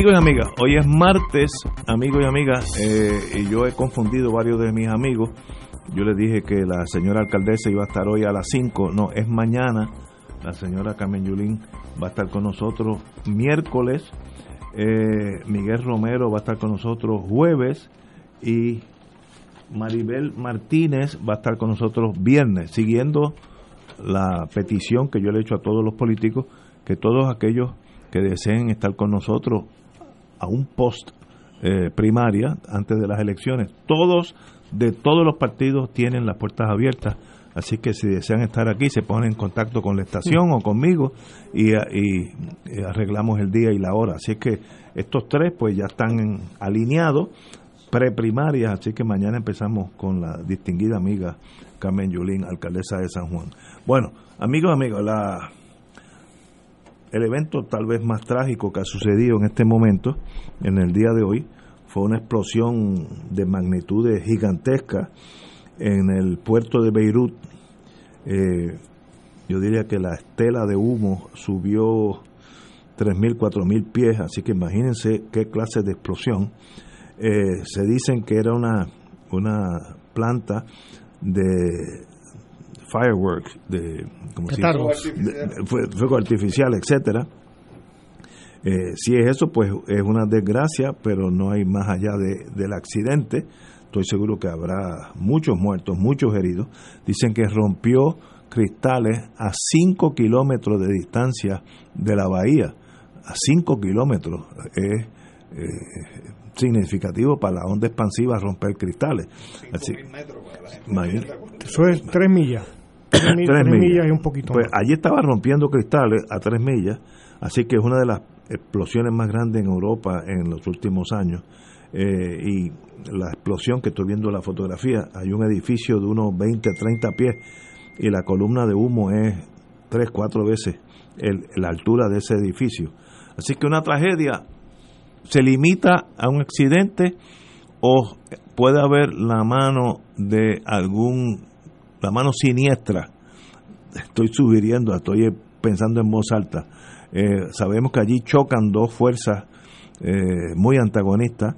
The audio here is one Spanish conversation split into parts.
Amigos y amigas, hoy es martes, amigos y amigas, eh, y yo he confundido varios de mis amigos. Yo les dije que la señora alcaldesa iba a estar hoy a las 5, no, es mañana. La señora Carmen Yulín va a estar con nosotros miércoles, eh, Miguel Romero va a estar con nosotros jueves y Maribel Martínez va a estar con nosotros viernes, siguiendo la petición que yo le he hecho a todos los políticos, que todos aquellos que deseen estar con nosotros a un post eh, primaria antes de las elecciones. Todos de todos los partidos tienen las puertas abiertas, así que si desean estar aquí se ponen en contacto con la estación o conmigo y, y, y, arreglamos el día y la hora. Así que estos tres pues ya están alineados preprimaria, así que mañana empezamos con la distinguida amiga Carmen Yulín, alcaldesa de San Juan. Bueno, amigos, amigos, la el evento tal vez más trágico que ha sucedido en este momento, en el día de hoy, fue una explosión de magnitudes gigantescas en el puerto de Beirut. Eh, yo diría que la estela de humo subió 3.000, 4.000 pies, así que imagínense qué clase de explosión. Eh, se dicen que era una, una planta de fireworks, de, como si, de, fuego artificial, etcétera. Eh, si es eso, pues es una desgracia, pero no hay más allá de, del accidente. Estoy seguro que habrá muchos muertos, muchos heridos. Dicen que rompió cristales a 5 kilómetros de distancia de la bahía. A 5 kilómetros es eh, significativo para la onda expansiva romper cristales. Así, metros Eso es 3 millas. 3, tres, tres millas. millas y un poquito pues allí estaba rompiendo cristales a 3 millas, así que es una de las explosiones más grandes en Europa en los últimos años. Eh, y la explosión que estoy viendo en la fotografía, hay un edificio de unos 20, 30 pies y la columna de humo es 3, 4 veces el, la altura de ese edificio. Así que una tragedia se limita a un accidente o puede haber la mano de algún, la mano siniestra. Estoy sugiriendo, estoy pensando en voz alta. Eh, sabemos que allí chocan dos fuerzas eh, muy antagonistas,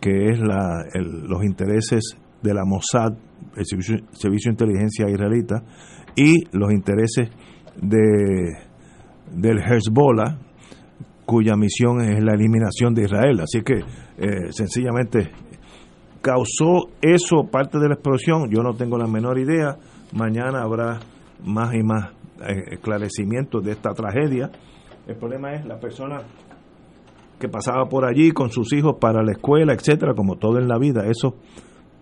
que es los intereses de la Mossad, el servicio, servicio, de inteligencia israelita, y los intereses de del Hezbollah, cuya misión es la eliminación de Israel. Así que eh, sencillamente causó eso parte de la explosión. Yo no tengo la menor idea. Mañana habrá más y más eh, esclarecimientos de esta tragedia. El problema es la persona que pasaba por allí con sus hijos para la escuela, etcétera, como todo en la vida. Eso,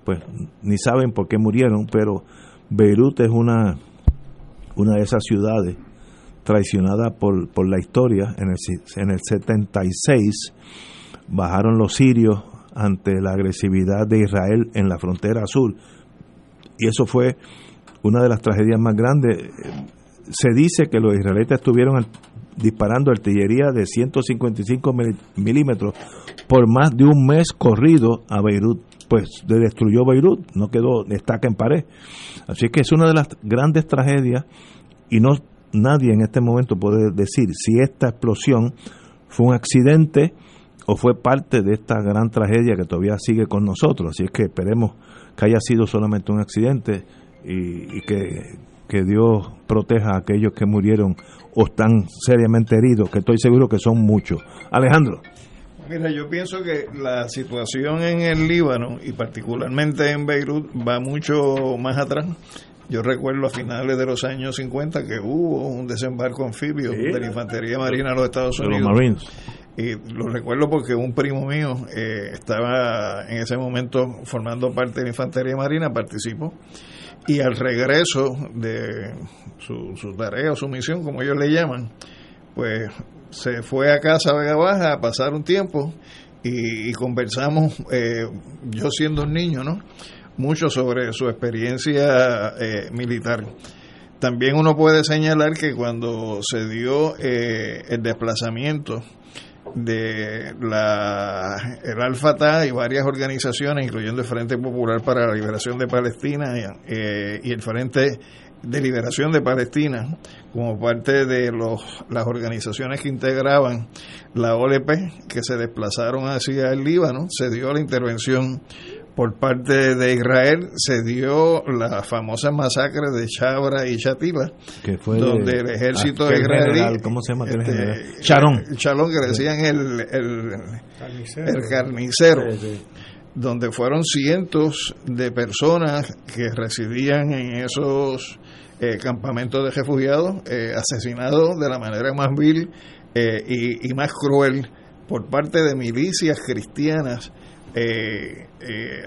pues, ni saben por qué murieron, pero Beirut es una, una de esas ciudades traicionada por, por la historia. En el, en el 76 bajaron los sirios ante la agresividad de Israel en la frontera sur. Y eso fue una de las tragedias más grandes. Se dice que los israelitas estuvieron disparando artillería de 155 milímetros por más de un mes corrido a Beirut. Pues destruyó Beirut, no quedó estaca en pared. Así que es una de las grandes tragedias y no nadie en este momento puede decir si esta explosión fue un accidente o fue parte de esta gran tragedia que todavía sigue con nosotros. Así es que esperemos que haya sido solamente un accidente y, y que, que, Dios proteja a aquellos que murieron o están seriamente heridos, que estoy seguro que son muchos. Alejandro. Mira, yo pienso que la situación en el Líbano y particularmente en Beirut va mucho más atrás yo recuerdo a finales de los años 50 que hubo un desembarco anfibio sí. de la Infantería Marina de los Estados Unidos. Los Marines. Y lo recuerdo porque un primo mío eh, estaba en ese momento formando parte de la Infantería Marina, participó, y al regreso de su, su tarea o su misión, como ellos le llaman, pues se fue a casa Vega Baja a pasar un tiempo y, conversamos, eh, yo siendo un niño, ¿no? Mucho sobre su experiencia eh, militar. También uno puede señalar que cuando se dio eh, el desplazamiento de la el Al-Fatah y varias organizaciones, incluyendo el Frente Popular para la Liberación de Palestina y el Frente de Liberación de Palestina, como parte de los, las organizaciones que integraban la OLP, que se desplazaron hacia el Líbano, se dio la intervención por parte de Israel, se dio la famosa masacre de Chabra y Shatila, que fue donde el ejército israelí, ¿cómo se llama? Este, Charón. Chalón, que decían el, el, el carnicero donde fueron cientos de personas que residían en esos eh, campamentos de refugiados eh, asesinados de la manera más vil eh, y, más cruel por parte de milicias cristianas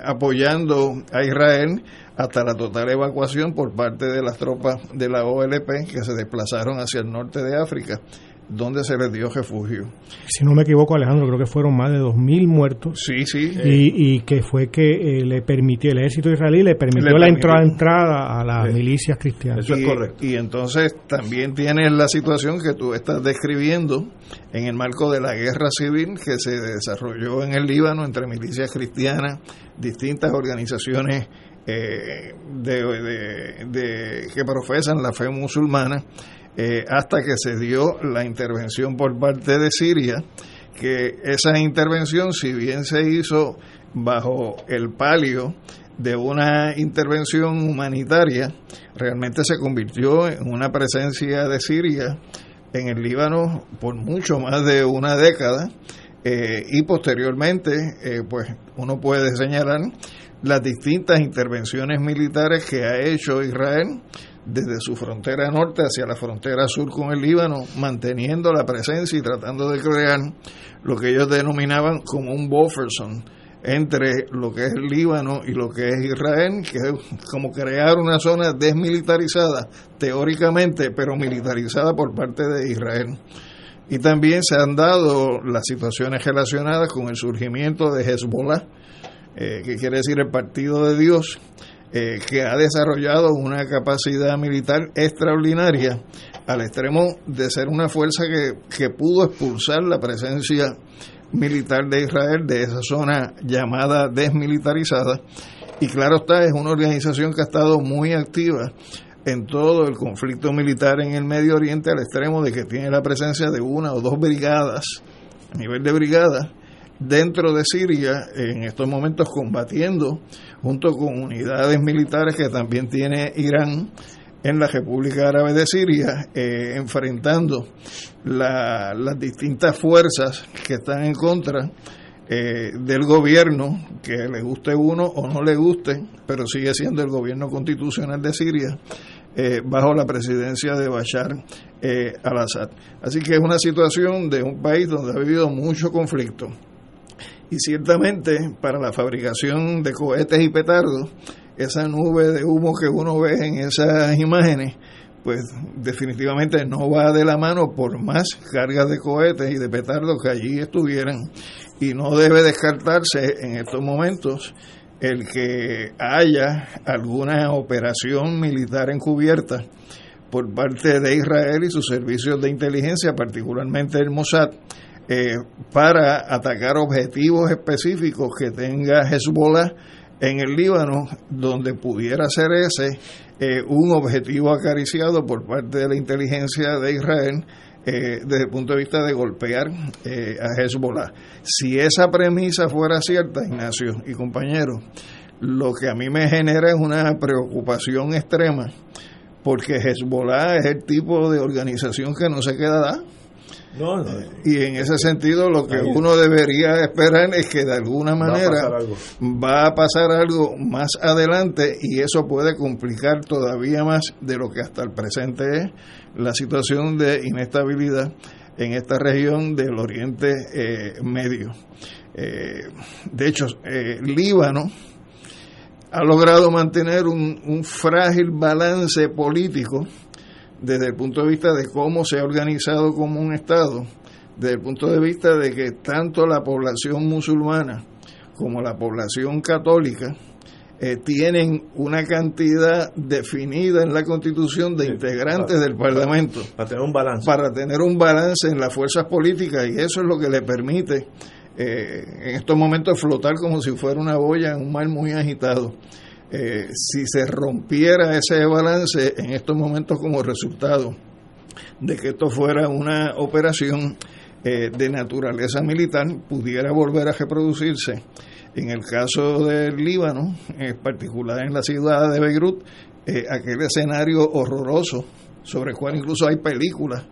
apoyando a Israel hasta la total evacuación por parte de las tropas de la OLP que se desplazaron hacia el norte de África donde se les dio refugio. Si no me equivoco, Alejandro, creo que fueron más de 2.000 muertos. Sí, sí. Y, que fue que eh, le permitió, el ejército israelí le permitió, la entrada, a las milicias cristianas. Eso es correcto. Y entonces también tienes la situación que tú estás describiendo en el marco de la guerra civil que se desarrolló en el Líbano entre milicias cristianas, distintas organizaciones eh, de, que profesan la fe musulmana eh, hasta que se dio la intervención por parte de Siria, que esa intervención, si bien se hizo bajo el palio de una intervención humanitaria, realmente se convirtió en una presencia de Siria en el Líbano por mucho más de una década eh, y posteriormente, eh, pues uno puede señalar las distintas intervenciones militares que ha hecho Israel desde su frontera norte hacia la frontera sur con el Líbano, manteniendo la presencia y tratando de crear lo que ellos denominaban como un buffer entre lo que es el Líbano y lo que es Israel, que es como crear una zona desmilitarizada, teóricamente, pero militarizada por parte de Israel. Y también se han dado las situaciones relacionadas con el surgimiento de Hezbollah, eh, que quiere decir el Partido de Dios, eh, que ha desarrollado una capacidad militar extraordinaria al extremo de ser una fuerza que, que pudo expulsar la presencia militar de Israel de esa zona llamada desmilitarizada. Y claro está, es una organización que ha estado muy activa en todo el conflicto militar en el Medio Oriente al extremo de que tiene la presencia de una o dos brigadas, a nivel de brigadas, dentro de Siria en estos momentos combatiendo junto con unidades militares que también tiene Irán en la República Árabe de Siria, eh, enfrentando las distintas fuerzas que están en contra eh, del gobierno, que le guste uno o no le guste, pero sigue siendo el gobierno constitucional de Siria, eh, bajo la presidencia de Bashar al-Assad. Así que es una situación de un país donde ha habido mucho conflicto y ciertamente para la fabricación de cohetes y petardos, esa nube de humo que uno ve en esas imágenes, pues definitivamente no va de la mano por más cargas de cohetes y de petardos que allí estuvieran. Y no debe descartarse en estos momentos el que haya alguna operación militar encubierta por parte de Israel y sus servicios de inteligencia, particularmente el Mossad, eh, para atacar objetivos específicos que tenga Hezbollah en el Líbano, donde pudiera ser ese eh, un objetivo acariciado por parte de la inteligencia de Israel eh, desde el punto de vista de golpear a Hezbollah. Si esa premisa fuera cierta, Ignacio y compañeros, lo que a mí me genera es una preocupación extrema, porque Hezbollah es el tipo de organización que no se queda y en ese sentido lo que uno debería esperar es que de alguna manera va a, pasar algo más adelante y eso puede complicar todavía más de lo que hasta el presente es la situación de inestabilidad en esta región del Oriente eh, Medio. Eh, de hecho, Líbano ha logrado mantener un, un frágil balance político desde el punto de vista de cómo se ha organizado como un Estado, desde el punto de vista de que tanto la población musulmana como la población católica eh, tienen una cantidad definida en la Constitución de integrantes del Parlamento. Para tener un balance. Para tener un balance en las fuerzas políticas y eso es lo que le permite eh, en estos momentos flotar como si fuera una boya en un mar muy agitado. Eh, si se rompiera ese balance en estos momentos como resultado de que esto fuera una operación de naturaleza militar, pudiera volver a reproducirse. En el caso del Líbano, en particular en la ciudad de Beirut, eh, aquel escenario horroroso sobre el cual incluso hay películas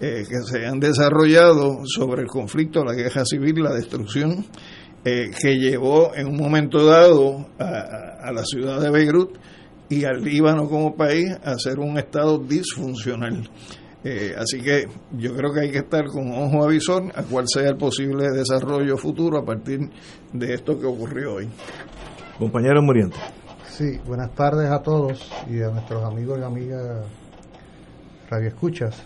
eh, que se han desarrollado sobre el conflicto, la guerra civil, la destrucción, eh, que llevó en un momento dado a, la ciudad de Beirut y al Líbano como país a ser un estado disfuncional. Eh, así que yo creo que hay que estar con ojo avisor a cuál sea el posible desarrollo futuro a partir de esto que ocurrió hoy. Compañero Muriente. Sí, buenas tardes a todos y a nuestros amigos y amigas radioescuchas.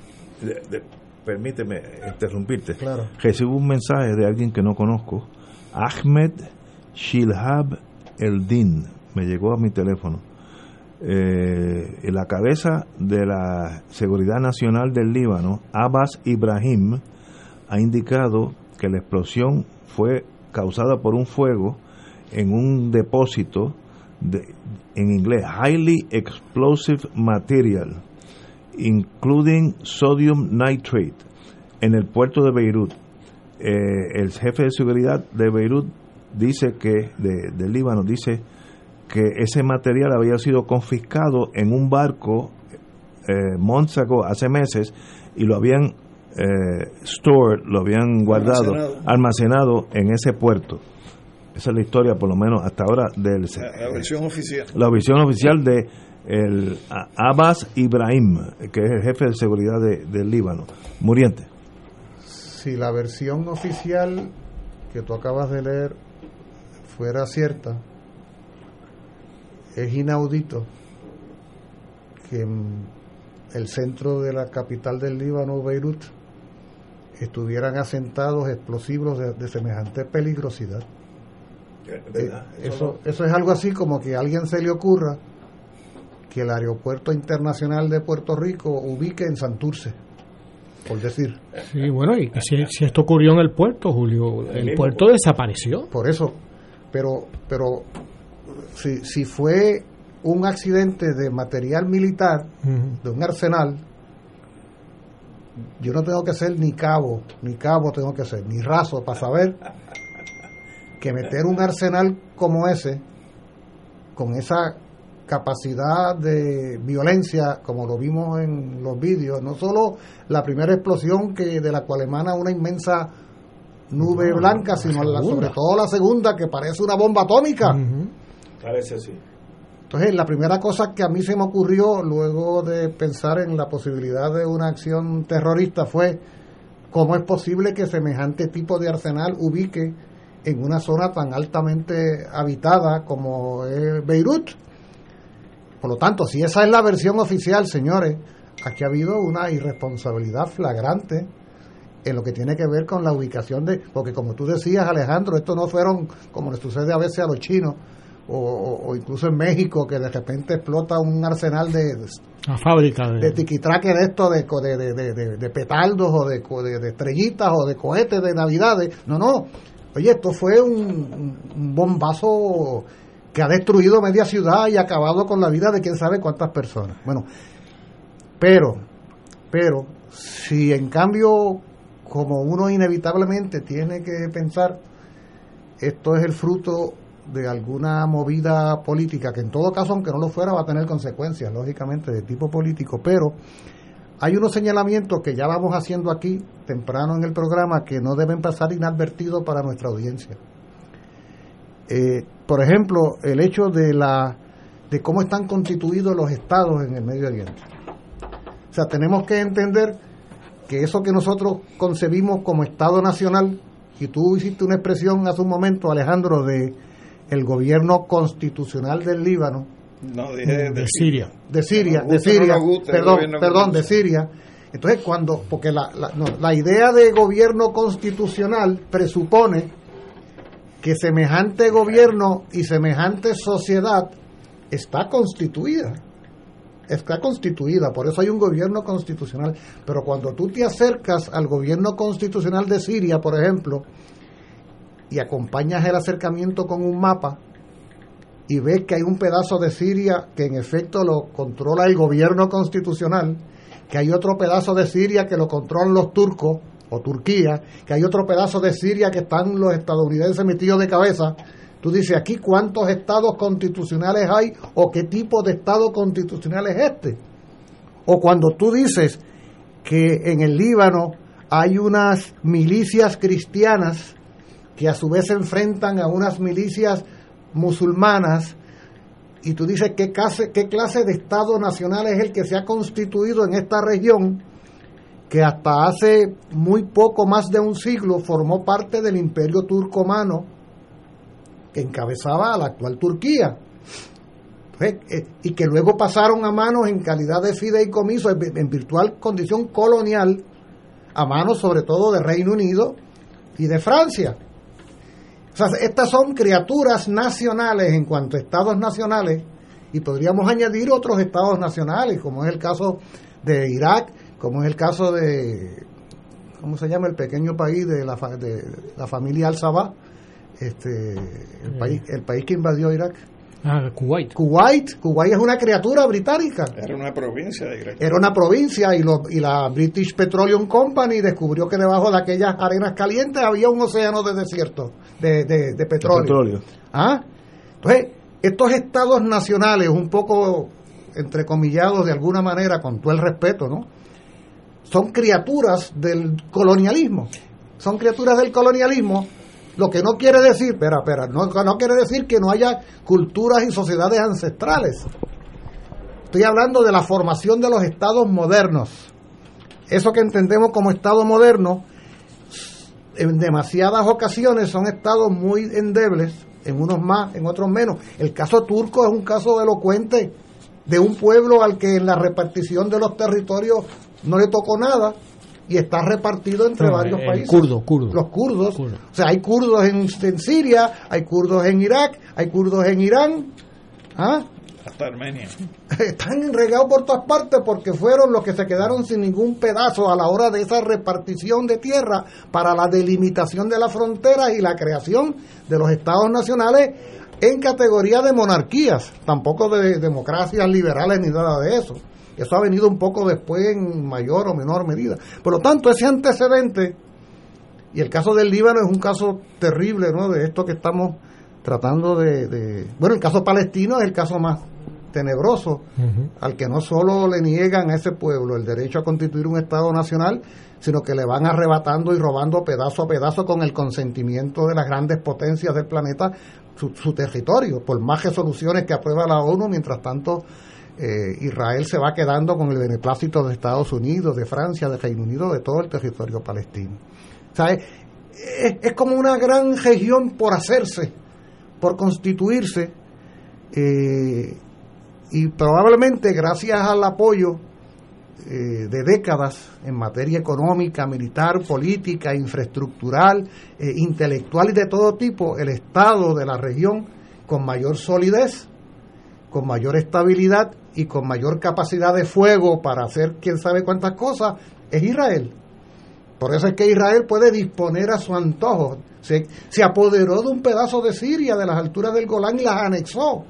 permíteme interrumpirte. Claro. Recibo un mensaje de alguien que no conozco, Ahmed Shilhab Eldin, me llegó a mi teléfono eh, la cabeza de la Seguridad Nacional del Líbano, Abbas Ibrahim, ha indicado que la explosión fue causada por un fuego en un depósito de, en inglés, Highly Explosive Material, including Sodium Nitrate, en el puerto de Beirut. Eh, el jefe de seguridad de Beirut dice que, de, del Líbano, dice que ese material había sido confiscado en un barco eh, hace meses y lo habían eh, stored, lo habían guardado, almacenado. en ese puerto. Esa es la historia, por lo menos hasta ahora, del la, versión oficial. La versión oficial de el Abbas Ibrahim, que es el jefe de seguridad de, del Líbano. Muriente. Si la versión oficial que tú acabas de leer fuera cierta, es inaudito que en el centro de la capital del Líbano, Beirut, estuvieran asentados explosivos de, semejante peligrosidad. Eh, eso, eso es algo así como que a alguien se le ocurra que el aeropuerto internacional de Puerto Rico ubique en Santurce, por decir. Sí, bueno, y si, si esto ocurrió en el puerto, Julio, el, puerto desapareció. Por eso, pero, pero si, si fue un accidente de material militar, de un arsenal, yo no tengo que ser ni cabo, ni cabo tengo que ser, ni raso para saber que meter un arsenal como ese, con esa capacidad de violencia, como lo vimos en los vídeos, no solo la primera explosión que de la cual emana una inmensa nube blanca, sino sobre todo la segunda que parece una bomba atómica. Parece así. Entonces, la primera cosa que a mí se me ocurrió luego de pensar en la posibilidad de una acción terrorista fue cómo es posible que semejante tipo de arsenal ubique en una zona tan altamente habitada como es Beirut. Por lo tanto, si esa es la versión oficial, señores, aquí ha habido una irresponsabilidad flagrante en lo que tiene que ver con la ubicación de, porque como tú decías Alejandro, esto no fueron como le sucede a veces a los chinos, o, incluso en México que de repente explota un arsenal de, fábrica de, de tiquitraque de esto de, de, de, petardos o de, estrellitas o de cohetes de navidades. No no. Oye esto fue un, un, bombazo que ha destruido media ciudad y acabado con la vida de quién sabe cuántas personas bueno pero pero si en cambio como uno inevitablemente tiene que pensar esto es el fruto de alguna movida política, que en todo caso, aunque no lo fuera, va a tener consecuencias, lógicamente, de tipo político, pero hay unos señalamientos que ya vamos haciendo aquí, temprano en el programa, que no deben pasar inadvertidos para nuestra audiencia. Eh, por ejemplo, el hecho de, la, de cómo están constituidos los estados en el Medio Oriente. O sea, tenemos que entender que eso que nosotros concebimos como Estado Nacional, y tú hiciste una expresión hace un momento, Alejandro, de el gobierno constitucional del Líbano, no, dije de, Siria. De Siria, de Siria, perdón, perdón, de Siria. Entonces, cuando, porque la, la, la idea de gobierno constitucional presupone que semejante gobierno y semejante sociedad está constituida. Está constituida, por eso hay un gobierno constitucional. Pero cuando tú te acercas al gobierno constitucional de Siria, por ejemplo, y acompañas el acercamiento con un mapa, y ves que hay un pedazo de Siria que en efecto lo controla el gobierno constitucional, que hay otro pedazo de Siria que lo controlan los turcos o Turquía, que hay otro pedazo de Siria que están los estadounidenses metidos de cabeza. Tú dices, aquí cuántos estados constitucionales hay o qué tipo de estado constitucional es este. O cuando tú dices que en el Líbano hay unas milicias cristianas que a su vez se enfrentan a unas milicias musulmanas y tú dices qué clase, qué clase de Estado nacional es el que se ha constituido en esta región que hasta hace muy poco más de un siglo formó parte del imperio turcomano que encabezaba a la actual Turquía. Pues, eh, y que luego pasaron a manos en calidad de fideicomiso en virtual condición colonial a manos sobre todo de Reino Unido y de Francia. Estas son criaturas nacionales en cuanto a estados nacionales y podríamos añadir otros estados nacionales, como es el caso de Irak, como es el caso de, ¿cómo se llama? El pequeño país de la, de la familia Al-Sabah, este, el, país, el país que invadió Irak. Ah, Kuwait. Kuwait. Kuwait es una criatura británica. Era una provincia de Irak. Era una provincia y, lo, y la British Petroleum Company descubrió que debajo de aquellas arenas calientes había un océano de desierto, de, de, petróleo. ¿Ah? Entonces, estos estados nacionales, un poco entrecomillados de alguna manera, con todo el respeto, ¿no? Son criaturas del colonialismo. Son criaturas del colonialismo lo que no quiere decir, espera, espera, no, no quiere decir que no haya culturas y sociedades ancestrales. Estoy hablando de la formación de los estados modernos. Eso que entendemos como estado moderno, en demasiadas ocasiones son estados muy endebles, en unos más, en otros menos. El caso turco es un caso elocuente de un pueblo al que en la repartición de los territorios no le tocó nada y está repartido entre varios países. Kurdo, Los kurdos. O sea, hay kurdos en, Siria, hay kurdos en Irak, hay kurdos en Irán. ¿ah? Hasta Armenia. Están regados por todas partes porque fueron los que se quedaron sin ningún pedazo a la hora de esa repartición de tierra para la delimitación de las fronteras y la creación de los estados nacionales en categoría de monarquías, tampoco de democracias liberales ni nada de eso. Eso ha venido un poco después en mayor o menor medida. Por lo tanto, ese antecedente, y el caso del Líbano es un caso terrible, ¿no? De esto que estamos tratando de... bueno, el caso palestino es el caso más tenebroso, al que no solo le niegan a ese pueblo el derecho a constituir un Estado nacional, sino que le van arrebatando y robando pedazo a pedazo con el consentimiento de las grandes potencias del planeta su, su territorio, por más resoluciones que aprueba la ONU, mientras tanto eh, Israel se va quedando con el beneplácito de Estados Unidos, de Francia, de Reino Unido, de todo el territorio palestino. O es, como una gran región por hacerse, por constituirse, eh, y probablemente gracias al apoyo eh, de décadas en materia económica, militar, política, infraestructural, intelectual y de todo tipo, el Estado de la región con mayor solidez, con mayor estabilidad y con mayor capacidad de fuego para hacer quién sabe cuántas cosas es Israel. Por eso es que Israel puede disponer a su antojo. Se, se apoderó de un pedazo de Siria, de las alturas del Golán, y las anexó.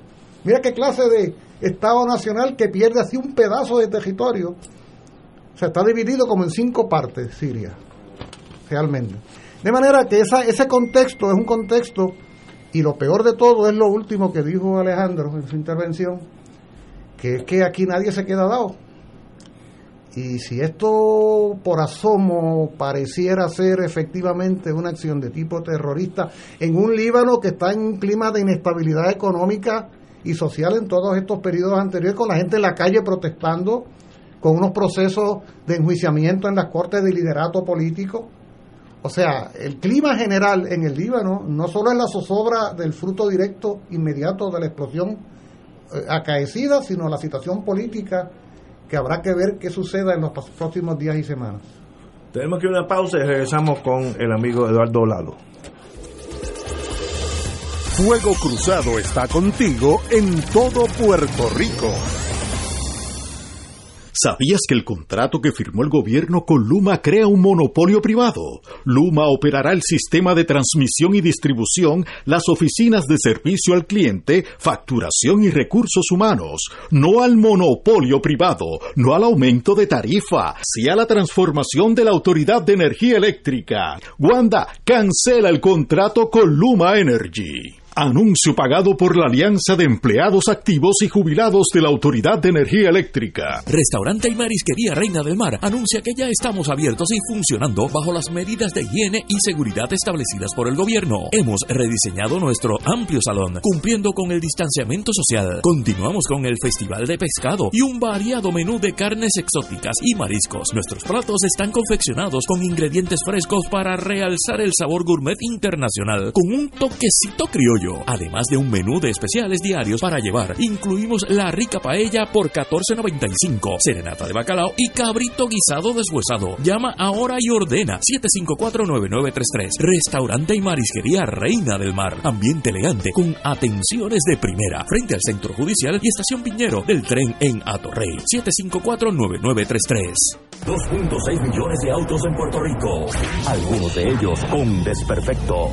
Mira qué clase de Estado nacional que pierde así un pedazo de territorio. O sea, está dividido como en cinco partes Siria, realmente. De manera que esa, ese contexto es un contexto, y lo peor de todo es lo último que dijo Alejandro en su intervención, que es que aquí nadie se queda dado. Y si esto por asomo pareciera ser efectivamente una acción de tipo terrorista en un Líbano que está en un clima de inestabilidad económica y social en todos estos periodos anteriores, con la gente en la calle protestando con unos procesos de enjuiciamiento en las cortes de liderato político. O sea, el clima general en el Líbano no solo es la zozobra del fruto directo inmediato de la explosión acaecida, sino la situación política que habrá que ver qué suceda en los próximos días y semanas. Tenemos que ir a una pausa y regresamos con el amigo Eduardo Lalo. Fuego Cruzado está contigo en todo Puerto Rico. ¿Sabías que el contrato que firmó el gobierno con Luma crea un monopolio privado? Luma operará el sistema de transmisión y distribución, las oficinas de servicio al cliente, facturación y recursos humanos. No al monopolio privado, no al aumento de tarifa, sí a la transformación de la Autoridad de Energía Eléctrica. Wanda, cancela el contrato con Luma Energy. Anuncio pagado por la Alianza de Empleados Activos y Jubilados de la Autoridad de Energía Eléctrica. Restaurante y Marisquería Reina del Mar anuncia que ya estamos abiertos y funcionando bajo las medidas de higiene y seguridad establecidas por el gobierno. Hemos rediseñado nuestro amplio salón, cumpliendo con el distanciamiento social. Continuamos con el Festival de Pescado y un variado menú de carnes exóticas y mariscos. Nuestros platos están confeccionados con ingredientes frescos para realzar el sabor gourmet internacional con un toquecito criollo Además de un menú de especiales diarios para llevar, incluimos la rica paella por 14.95, serenata de bacalao y cabrito guisado deshuesado. Llama ahora y ordena 754-9933. Restaurante y marisquería Reina del Mar. Ambiente elegante con atenciones de primera. Frente al Centro Judicial y Estación Piñero del tren en Atorrey. 754-9933. 2.6 millones de autos en Puerto Rico. Algunos de ellos con desperfectos.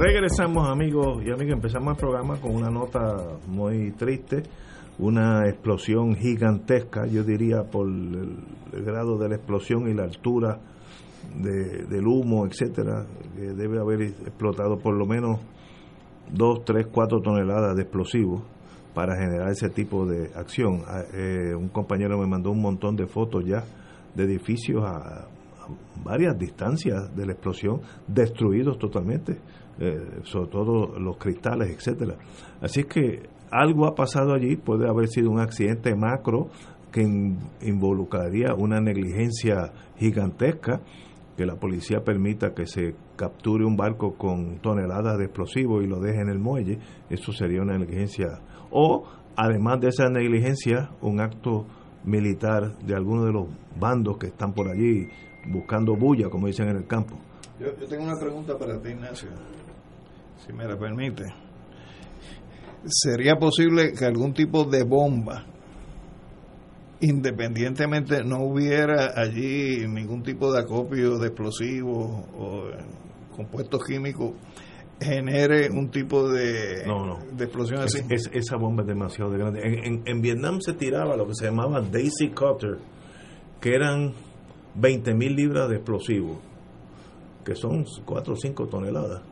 Regresamos amigos y amigas, empezamos el programa con una nota muy triste, una explosión gigantesca, yo diría por el, grado de la explosión y la altura del humo, etcétera, que debe haber explotado por lo menos 2, 3, 4 toneladas de explosivos para generar ese tipo de acción. Ah, eh, un compañero me mandó un montón de fotos ya de edificios a varias distancias de la explosión destruidos totalmente eh, sobre todo los cristales, etcétera. Así que algo ha pasado allí, puede haber sido un accidente macro que involucraría una negligencia gigantesca, que la policía permita que se capture un barco con toneladas de explosivos y lo deje en el muelle, eso sería una negligencia. O, además de esa negligencia, un acto militar de alguno de los bandos que están por allí buscando bulla, como dicen en el campo. Yo, yo tengo una pregunta para ti, Ignacio si me la permite, ¿sería posible que algún tipo de bomba, independientemente no hubiera allí ningún tipo de acopio de explosivos o compuestos químicos, genere un tipo de, de explosión así? esa bomba es demasiado grande. En, en, Vietnam se tiraba lo que se llamaba Daisy Cutter, que eran 20 mil libras de explosivos, que son 4 o 5 toneladas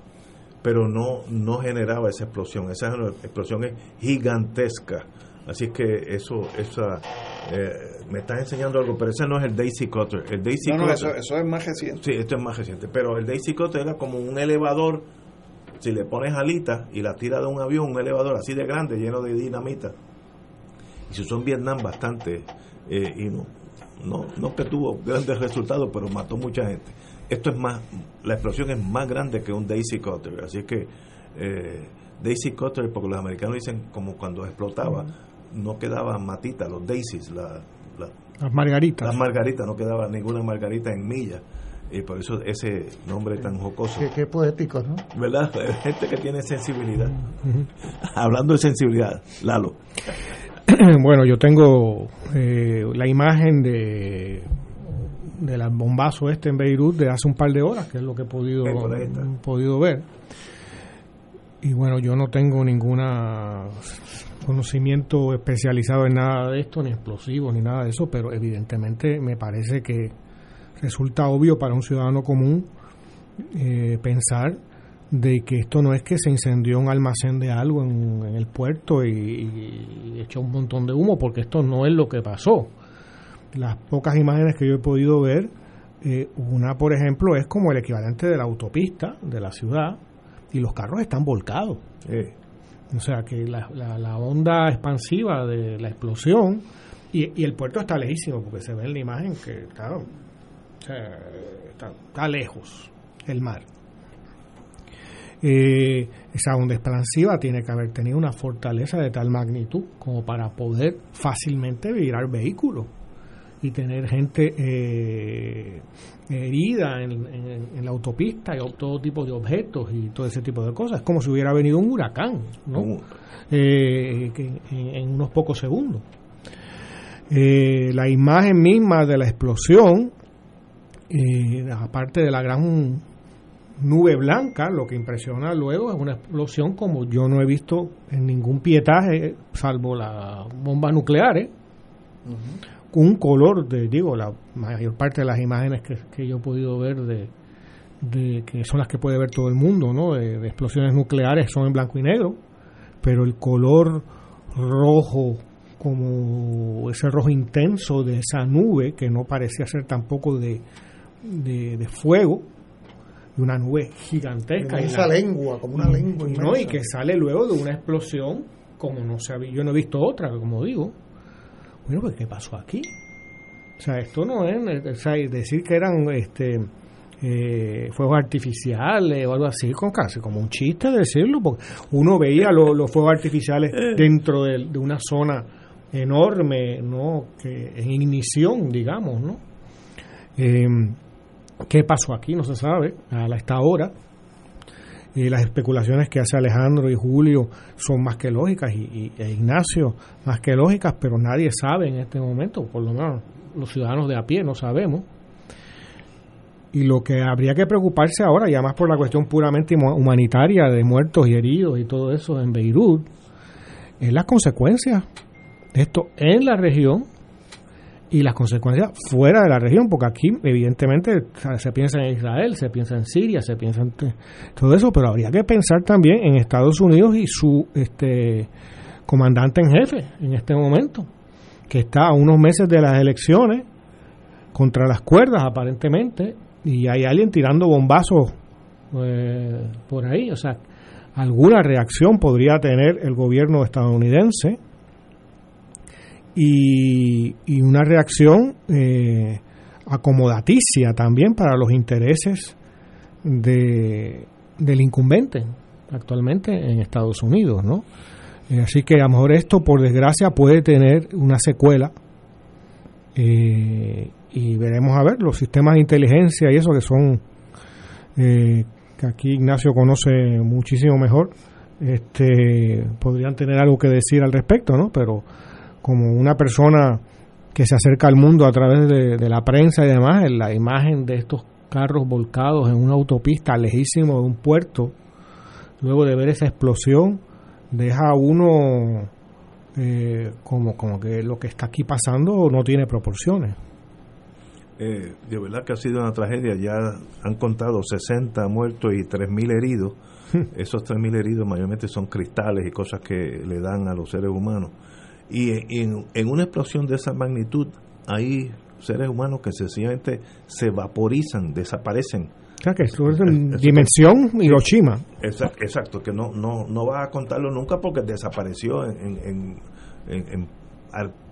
pero no, no generaba esa explosión. Esa explosión es gigantesca. Así que eso, esa, eh, me estás enseñando algo, pero ese no es el Daisy Cutter. El Daisy no, eso, es más reciente. Sí, esto es más reciente. Pero el Daisy Cutter era como un elevador. Si le pones alitas y la tira de un avión, un elevador así de grande, lleno de dinamita. Y se usó en Vietnam bastante. Eh, y no, no, no que tuvo grandes resultados, pero mató mucha gente esto es más, la explosión es más grande que un Daisy Cutter, así que eh, Daisy Cutter, porque los americanos dicen como cuando explotaba, no quedaban matitas, los Daisies, la, las margaritas. Las margaritas, no quedaba ninguna margarita en millas. Y por eso ese nombre tan jocoso. Qué, qué poético, ¿no? ¿Verdad? Gente que tiene sensibilidad. Hablando de sensibilidad, Lalo. bueno, yo tengo eh, la imagen de del bombazo este en Beirut de hace un par de horas, que es lo que he podido, podido ver. Y bueno, yo no tengo ningún conocimiento especializado en nada de esto, ni explosivos, ni nada de eso, pero evidentemente me parece que resulta obvio para un ciudadano común eh, pensar de que esto no es que se incendió un almacén de algo en, el puerto y, echó un montón de humo, porque esto no es lo que pasó. Las pocas imágenes que yo he podido ver, eh, una por ejemplo es como el equivalente de la autopista de la ciudad y los carros están volcados. O sea que la, la, onda expansiva de la explosión y, el puerto está lejísimo porque se ve en la imagen que, claro, está lejos el mar. Eh, esa onda expansiva tiene que haber tenido una fortaleza de tal magnitud como para poder fácilmente virar vehículos y tener gente eh, herida en, la autopista y todo tipo de objetos y todo ese tipo de cosas. Es como si hubiera venido un huracán, ¿no? Eh, en, unos pocos segundos. la imagen misma de la explosión, aparte de la gran nube blanca, lo que impresiona luego es una explosión como yo no he visto en ningún pietaje, salvo las bombas nucleares, con un color de, digo, la mayor parte de las imágenes que, yo he podido ver de, que son las que puede ver todo el mundo, ¿no? De, de, explosiones nucleares son en blanco y negro, pero el color rojo, como ese rojo intenso de esa nube, que no parecía ser tampoco de, de fuego, una nube gigantesca. Y esa lengua, como una lengua. Y, y que sale luego de una explosión, como no se yo no he visto otra, como digo. Bueno, pues ¿qué pasó aquí? O sea, esto no es, decir que eran este eh, fuegos artificiales o algo así, con casi como un chiste decirlo, porque uno veía los fuegos artificiales dentro de, de, una zona enorme, ¿no? Que en ignición, digamos, ¿no? Eh, ¿Qué pasó aquí? No se sabe a esta hora. Y las especulaciones que hace Alejandro y Julio son más que lógicas y, e Ignacio más que lógicas, pero nadie sabe en este momento, por lo menos los ciudadanos de a pie no sabemos. Y lo que habría que preocuparse ahora, ya más por la cuestión puramente humanitaria de muertos y heridos y todo eso en Beirut, es las consecuencias de esto en la región y las consecuencias fuera de la región, porque aquí evidentemente se piensa en Israel, se piensa en Siria, se piensa en todo eso, pero habría que pensar también en Estados Unidos y su este comandante en jefe en este momento, que está a unos meses de las elecciones contra las cuerdas aparentemente y hay alguien tirando bombazos eh, por ahí, o sea, alguna reacción podría tener el gobierno estadounidense y, una reacción eh, acomodaticia también para los intereses de, del incumbente actualmente en Estados Unidos, ¿no? Eh, así que a lo mejor esto, por desgracia, puede tener una secuela eh, y veremos a ver los sistemas de inteligencia y eso que son que aquí Ignacio conoce muchísimo mejor, este, podrían tener algo que decir al respecto, ¿no? Pero como una persona que se acerca al mundo a través de, la prensa y demás, en la imagen de estos carros volcados en una autopista lejísimo de un puerto, luego de ver esa explosión, deja a uno eh, como, como que lo que está aquí pasando no tiene proporciones. Eh, de verdad que ha sido una tragedia, ya han contado 60 muertos y 3.000 heridos. Esos 3.000 heridos mayormente son cristales y cosas que le dan a los seres humanos. Y en, una explosión de esa magnitud hay seres humanos que sencillamente se vaporizan, desaparecen. O sea, que es en dimensión Hiroshima. Exacto, exacto, que no, no, no vas a contarlo nunca porque desapareció en, en,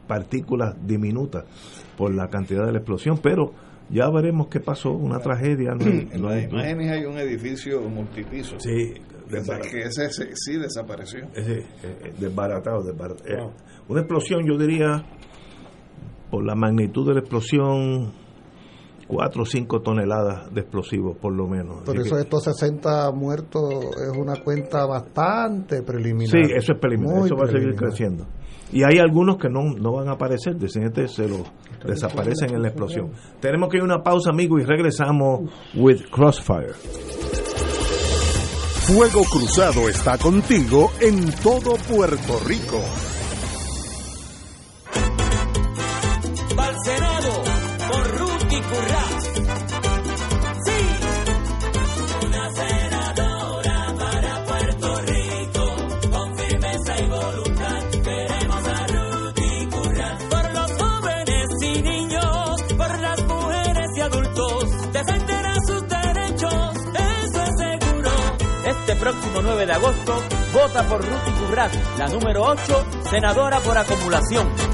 partículas diminutas por la cantidad de la explosión, pero ya veremos qué pasó, una tragedia. en las imágenes hay un edificio multipiso. Sí, que ese, sí desapareció. Ese, eh, eh, desbaratado, desbaratado. Eh, una explosión, yo diría, por la magnitud de la explosión, 4 o 5 toneladas de explosivos, por lo menos. Por Así eso que- estos 60 muertos es una cuenta bastante preliminar. Sí, eso es preliminar, Muy eso va a seguir creciendo. Y hay algunos que no, no van a aparecer, dicen este se los desaparecen en la explosión. Tenemos que ir a una pausa, amigo, y regresamos with Crossfire. Fuego Cruzado está contigo en todo Puerto Rico. Por Ruti Currás. Este próximo 9 de agosto, vota por Ruti Currás, la número 8, senadora por acumulación.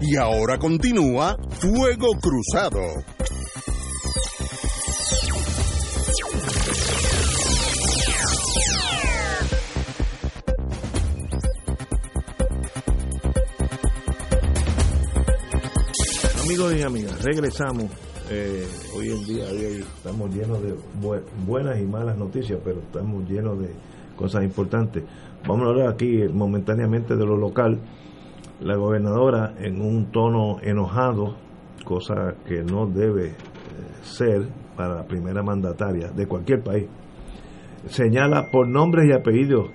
Y ahora continúa Fuego Cruzado. Amigos y amigas, regresamos. Eh, hoy en día hoy estamos llenos de bu- buenas y malas noticias, pero estamos llenos de cosas importantes. Vamos a hablar aquí eh, momentáneamente de lo local. La gobernadora, en un tono enojado, cosa que no debe eh, ser para la primera mandataria de cualquier país, señala por nombres y apellidos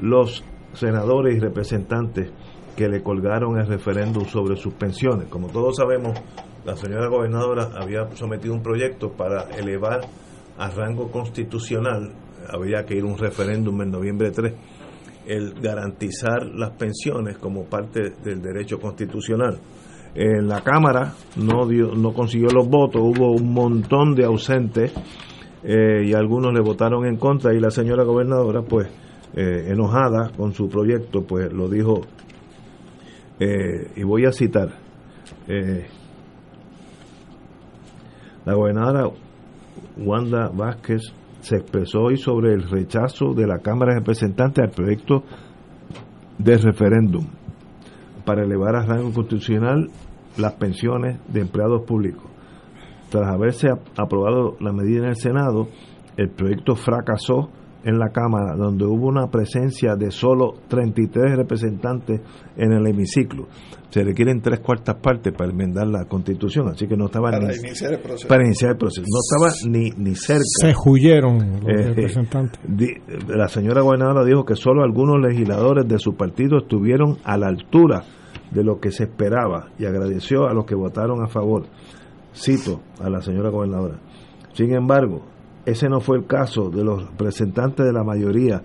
los senadores y representantes que le colgaron el referéndum sobre sus pensiones. Como todos sabemos, la señora gobernadora había sometido un proyecto para elevar a rango constitucional, había que ir a un referéndum en noviembre 3, el garantizar las pensiones como parte del derecho constitucional. En la Cámara no, dio, no consiguió los votos, hubo un montón de ausentes eh, y algunos le votaron en contra y la señora gobernadora pues eh, enojada con su proyecto pues lo dijo eh, y voy a citar la gobernadora Wanda Vázquez se expresó hoy sobre el rechazo de la Cámara de Representantes al proyecto de referéndum para elevar a rango constitucional las pensiones de empleados públicos. Tras haberse ap- aprobado la medida en el Senado, el proyecto fracasó en la Cámara, donde hubo una presencia de solo 33 representantes en el hemiciclo. Se requieren tres cuartas partes para enmendar la Constitución, así que no estaba Para ni, iniciar el proceso. para iniciar el proceso. No estaba ni, ni cerca. Se huyeron los Eh, representantes. Di- La señora gobernadora dijo que solo algunos legisladores de su partido estuvieron a la altura de lo que se esperaba y agradeció a los que votaron a favor. Cito a la señora gobernadora. Sin embargo, ese no fue el caso de los representantes de la mayoría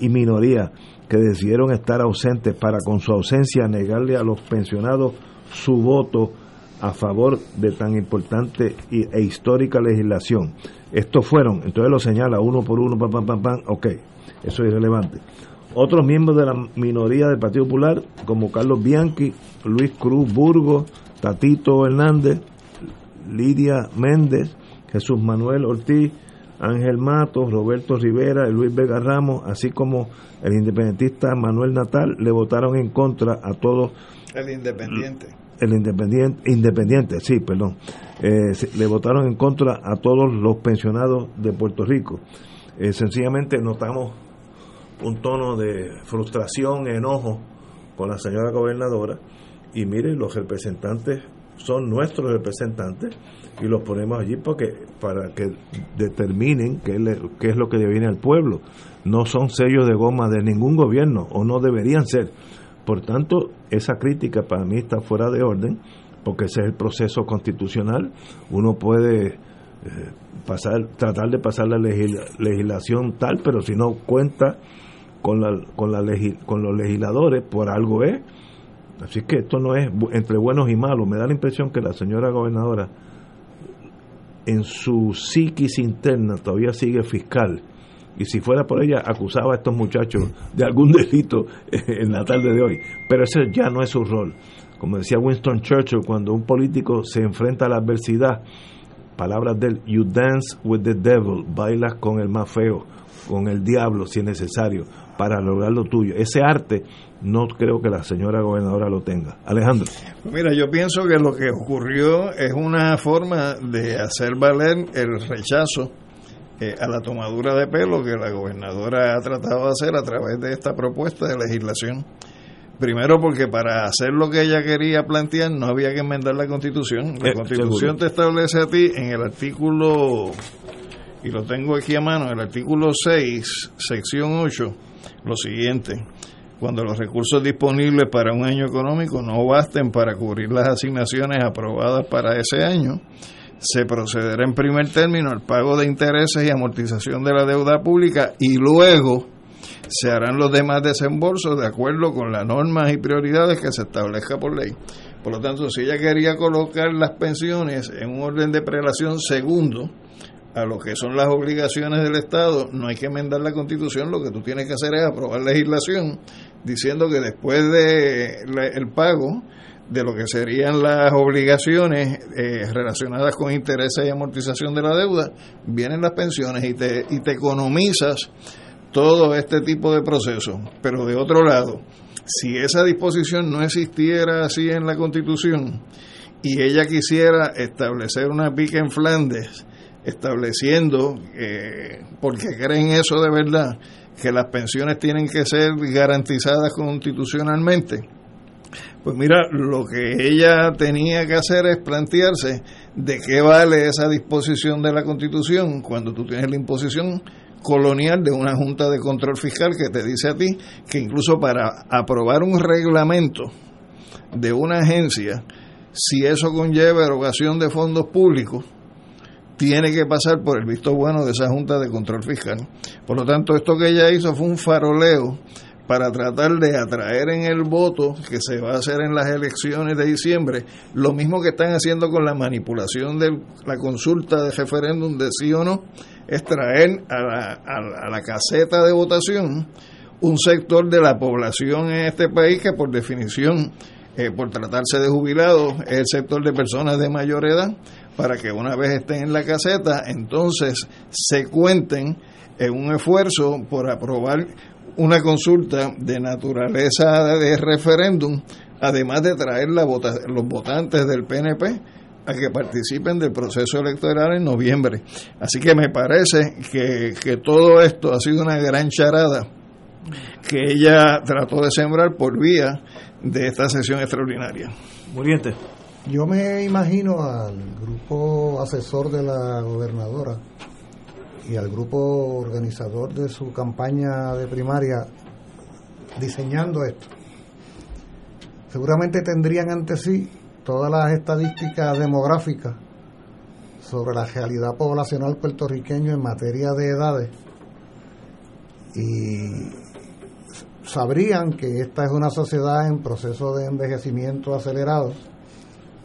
y minoría que decidieron estar ausentes para con su ausencia negarle a los pensionados su voto a favor de tan importante e histórica legislación. Estos fueron, entonces lo señala uno por uno, pam, pam, pam, pam, ok, eso es irrelevante. Otros miembros de la minoría del Partido Popular, como Carlos Bianchi, Luis Cruz Burgos, Tatito Hernández, Lidia Méndez, Jesús Manuel Ortiz, Ángel Matos, Roberto Rivera y Luis Vega Ramos, así como el independentista Manuel Natal, le votaron en contra a todos. El independiente. El independiente, independiente, sí, perdón. Eh, le votaron en contra a todos los pensionados de Puerto Rico. Eh, sencillamente notamos un tono de frustración, enojo con la señora gobernadora y mire, los representantes son nuestros representantes y los ponemos allí porque para que determinen qué, qué es lo que viene al pueblo. No son sellos de goma de ningún gobierno o no deberían ser. Por tanto, esa crítica para mí está fuera de orden porque ese es el proceso constitucional. Uno puede eh, pasar, tratar de pasar la legislación tal, pero si no cuenta con, la, con, la con los legisladores, por algo es. Así que esto no es entre buenos y malos. Me da la impresión que la señora gobernadora en su psiquis interna todavía sigue fiscal. Y si fuera por ella, acusaba a estos muchachos de algún delito en la tarde de hoy. Pero ese ya no es su rol. Como decía Winston Churchill, cuando un político se enfrenta a la adversidad, palabras del you dance with the devil, bailas con el más feo, con el diablo si es necesario, para lograr lo tuyo. Ese arte no creo que la señora gobernadora lo tenga. Alejandro. Mira, yo pienso que lo que ocurrió es una forma de hacer valer el rechazo eh, a la tomadura de pelo que la gobernadora ha tratado de hacer a través de esta propuesta de legislación. Primero porque para hacer lo que ella quería plantear no había que enmendar la constitución. La Eh, constitución seguro. te establece a ti en el artículo, y lo tengo aquí a mano, el artículo 6, sección 8, lo siguiente. Cuando los recursos disponibles para un año económico no basten para cubrir las asignaciones aprobadas para ese año, se procederá en primer término al pago de intereses y amortización de la deuda pública y luego se harán los demás desembolsos de acuerdo con las normas y prioridades que se establezca por ley. Por lo tanto, si ella quería colocar las pensiones en un orden de prelación segundo a lo que son las obligaciones del Estado, no hay que enmendar la Constitución, lo que tú tienes que hacer es aprobar legislación diciendo que después de el pago de lo que serían las obligaciones eh, relacionadas con intereses y amortización de la deuda, vienen las pensiones y te, y te economizas todo este tipo de procesos. Pero de otro lado, si esa disposición no existiera así en la Constitución y ella quisiera establecer una pica en Flandes, estableciendo, eh, porque creen eso de verdad, que las pensiones tienen que ser garantizadas constitucionalmente, pues mira, lo que ella tenía que hacer es plantearse de qué vale esa disposición de la Constitución cuando tú tienes la imposición colonial de una Junta de Control Fiscal que te dice a ti que incluso para aprobar un reglamento de una agencia, si eso conlleva erogación de fondos públicos, tiene que pasar por el visto bueno de esa Junta de Control Fiscal. Por lo tanto, esto que ella hizo fue un faroleo para tratar de atraer en el voto que se va a hacer en las elecciones de diciembre, lo mismo que están haciendo con la manipulación de la consulta de referéndum de sí o no, es traer a la, a la- caseta de votación un sector de la población en este país que por definición, eh, por tratarse de jubilados, es el sector de personas de mayor edad, para que una vez estén en la caseta, entonces se cuenten en un esfuerzo por aprobar una consulta de naturaleza de referéndum, además de traer los votantes del PNP a que participen del proceso electoral en noviembre. Así que me parece que, que todo esto ha sido una gran charada que ella trató de sembrar por vía de esta sesión extraordinaria. Muriente. Yo me imagino al grupo asesor de la gobernadora y al grupo organizador de su campaña de primaria diseñando esto. Seguramente tendrían ante sí todas las estadísticas demográficas sobre la realidad poblacional puertorriqueño en materia de edades y sabrían que esta es una sociedad en proceso de envejecimiento acelerado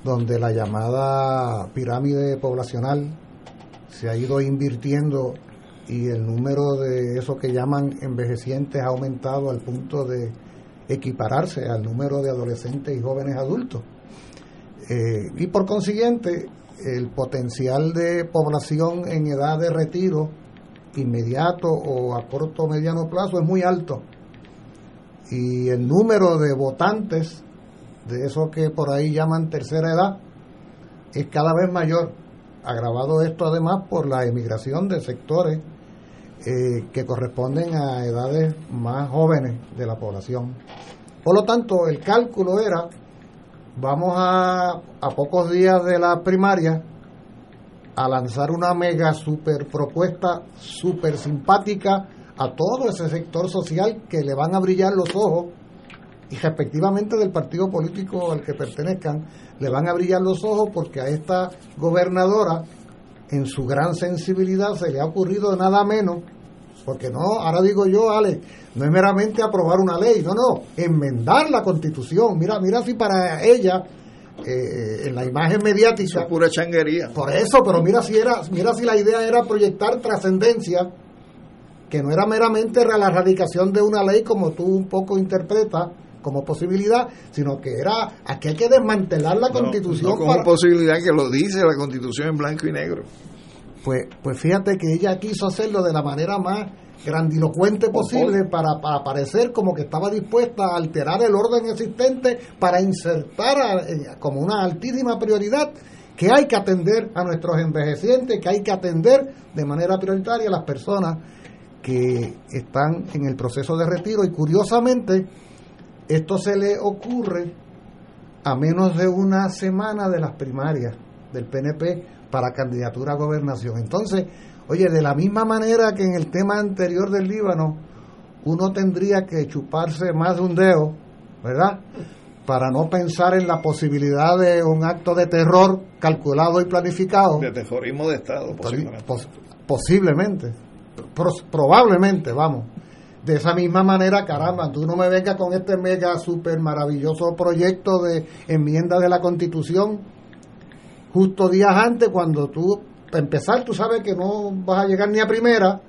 donde la llamada pirámide poblacional se ha ido invirtiendo y el número de eso que llaman envejecientes ha aumentado al punto de equipararse al número de adolescentes y jóvenes adultos. Eh, y por consiguiente, el potencial de población en edad de retiro inmediato o a corto o mediano plazo es muy alto. Y el número de votantes de eso que por ahí llaman tercera edad es cada vez mayor. Agravado esto además por la emigración de sectores eh, que corresponden a edades más jóvenes de la población. Por lo tanto, el cálculo era, vamos a, a pocos días de la primaria, a lanzar una mega super propuesta super simpática a todo ese sector social que le van a brillar los ojos y respectivamente del partido político al que pertenezcan, le van a brillar los ojos porque a esta gobernadora, en su gran sensibilidad, se le ha ocurrido nada menos, porque no, ahora digo yo, Ale, no es meramente aprobar una ley, no, no, enmendar la constitución. Mira, mira si para ella eh, en la imagen mediática. es pura changuería. Por eso, pero mira si era, mira si la idea era proyectar trascendencia, que no era meramente la erradicación de una ley como tú un poco interpretas como posibilidad, sino que era aquí hay que desmantelar la constitución No, como para- posibilidad que lo dice la constitución en blanco y negro. Pues, pues fíjate que ella quiso hacerlo de la manera más grandilocuente posible para, para parecer como que estaba dispuesta a alterar el orden existente para insertar a- eh, como una altísima prioridad que hay que atender a nuestros envejecientes, que hay que atender de manera prioritaria a las personas que están en el proceso de retiro y curiosamente esto se le ocurre a menos de una semana de las primarias del PNP para candidatura a gobernación. Entonces, oye, de la misma manera que en el tema anterior del Líbano, uno tendría que chuparse más de un dedo, ¿verdad? Para no pensar en la posibilidad de un acto de terror calculado y planificado. De terrorismo de Estado, posiblemente. Pos- posiblemente, Pro- probablemente, vamos. De esa misma manera, caramba, tú no me vengas con este mega super maravilloso proyecto de enmienda de la Constitución justo días antes cuando tú, para empezar, tú sabes que no vas a llegar ni a primera,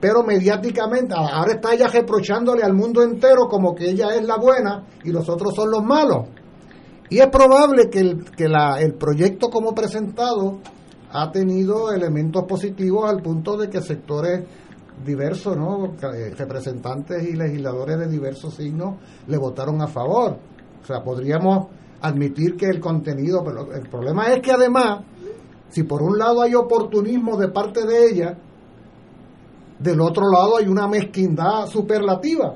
pero mediáticamente, ahora está ella reprochándole al mundo entero como que ella es la buena y los otros son los malos. Y es probable que el, que la, el proyecto como presentado ha tenido elementos positivos al punto de que sectores diversos, ¿no? Eh, representantes y legisladores de diversos signos le votaron a favor. O sea, podríamos admitir que el contenido, pero el problema es que además, si por un lado hay oportunismo de parte de ella, del otro lado hay una mezquindad superlativa.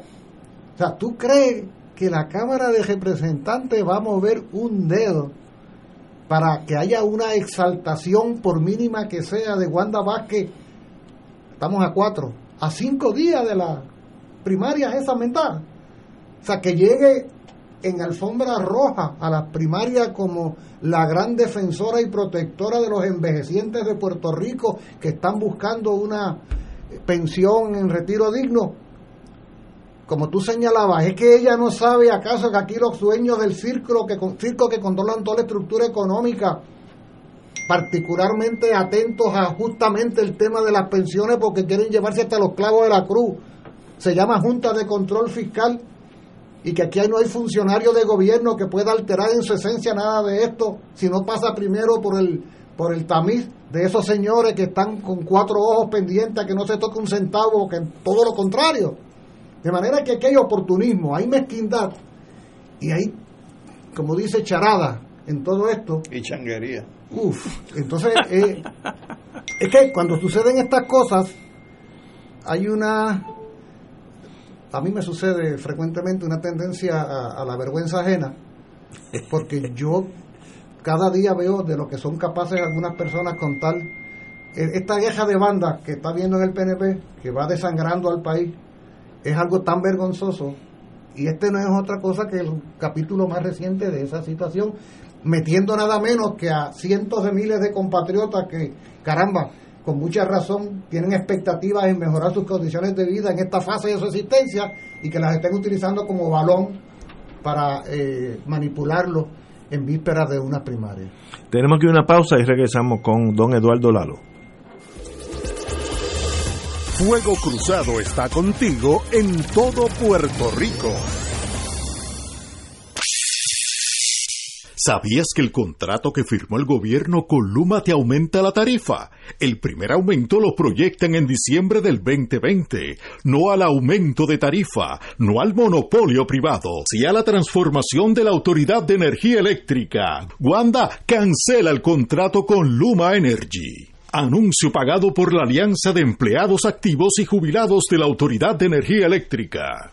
O sea, ¿tú crees que la Cámara de Representantes va a mover un dedo para que haya una exaltación, por mínima que sea, de Wanda Vázquez? Estamos a cuatro, a cinco días de las primarias esa mental. O sea, que llegue en alfombra roja a las primarias como la gran defensora y protectora de los envejecientes de Puerto Rico que están buscando una pensión en retiro digno. Como tú señalabas, es que ella no sabe acaso que aquí los dueños del círculo que, circo que controlan toda la estructura económica, particularmente atentos a justamente el tema de las pensiones porque quieren llevarse hasta los clavos de la cruz, se llama Junta de Control Fiscal y que aquí no hay funcionario de gobierno que pueda alterar en su esencia nada de esto si no pasa primero por el por el tamiz de esos señores que están con cuatro ojos pendientes a que no se toque un centavo, que todo lo contrario. De manera que aquí hay oportunismo, hay mezquindad y hay, como dice, charada en todo esto. Y changuería. Uf, entonces eh, es que cuando suceden estas cosas hay una a mí me sucede frecuentemente una tendencia a, la vergüenza ajena, porque yo cada día veo de lo que son capaces algunas personas con tal. eh, Esta guerra de bandas que está viendo en el PNP, que va desangrando al país, es algo tan vergonzoso. Y este no es otra cosa que el capítulo más reciente de esa situación, metiendo nada menos que a cientos de miles de compatriotas que, caramba, con mucha razón tienen expectativas en mejorar sus condiciones de vida en esta fase de su existencia y que las estén utilizando como balón para eh, manipularlo en vísperas de una primaria. Tenemos que una pausa y regresamos con don Eduardo Lalo. Fuego Cruzado está contigo en todo Puerto Rico. ¿Sabías que el contrato que firmó el gobierno con Luma te aumenta la tarifa? El primer aumento lo proyectan en diciembre del 2020. No al aumento de tarifa, no al monopolio privado, sí a la transformación de la Autoridad de Energía Eléctrica. Wanda cancela el contrato con Luma Energy. Anuncio pagado por la Alianza de Empleados Activos y Jubilados de la Autoridad de Energía Eléctrica.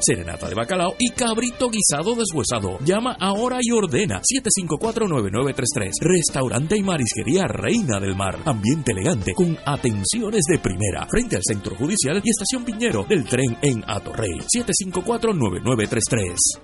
serenata de bacalao y cabrito guisado deshuesado. Llama ahora y ordena 754-9933. Restaurante y marisquería Reina del Mar. Ambiente elegante con atenciones de primera. Frente al Centro Judicial y Estación Piñero del tren en Atorrey. 754-9933.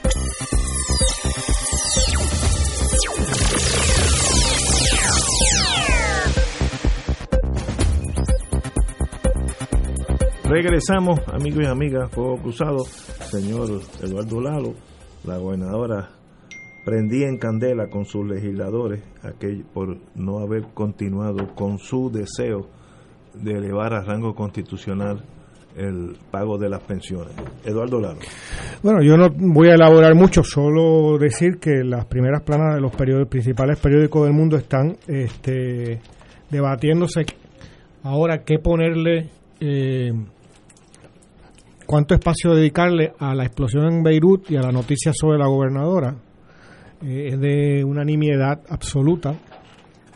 Regresamos, amigos y amigas, Fuego Cruzado, señor Eduardo Lalo, la gobernadora prendía en candela con sus legisladores aquel, por no haber continuado con su deseo de elevar a rango constitucional el pago de las pensiones. Eduardo Lalo. Bueno, yo no voy a elaborar mucho, solo decir que las primeras planas de los periódicos, principales periódicos del mundo están este, debatiéndose ahora qué ponerle, eh, cuánto espacio dedicarle a la explosión en Beirut y a la noticia sobre la gobernadora. Eh, es de unanimidad absoluta,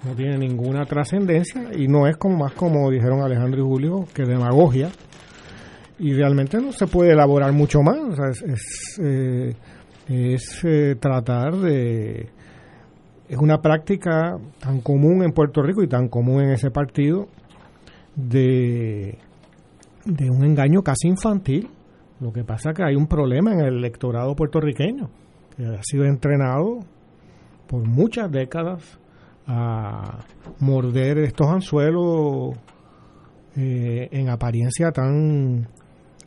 no tiene ninguna trascendencia y no es como más como dijeron Alejandro y Julio, que demagogia y realmente no se puede elaborar mucho más. Es eh, eh, tratar de... Es una práctica tan común en Puerto Rico y tan común en ese partido de, de un engaño casi infantil. Lo que pasa es que hay un problema en el electorado puertorriqueño, que ha sido entrenado por muchas décadas a morder estos anzuelos eh, en apariencia tan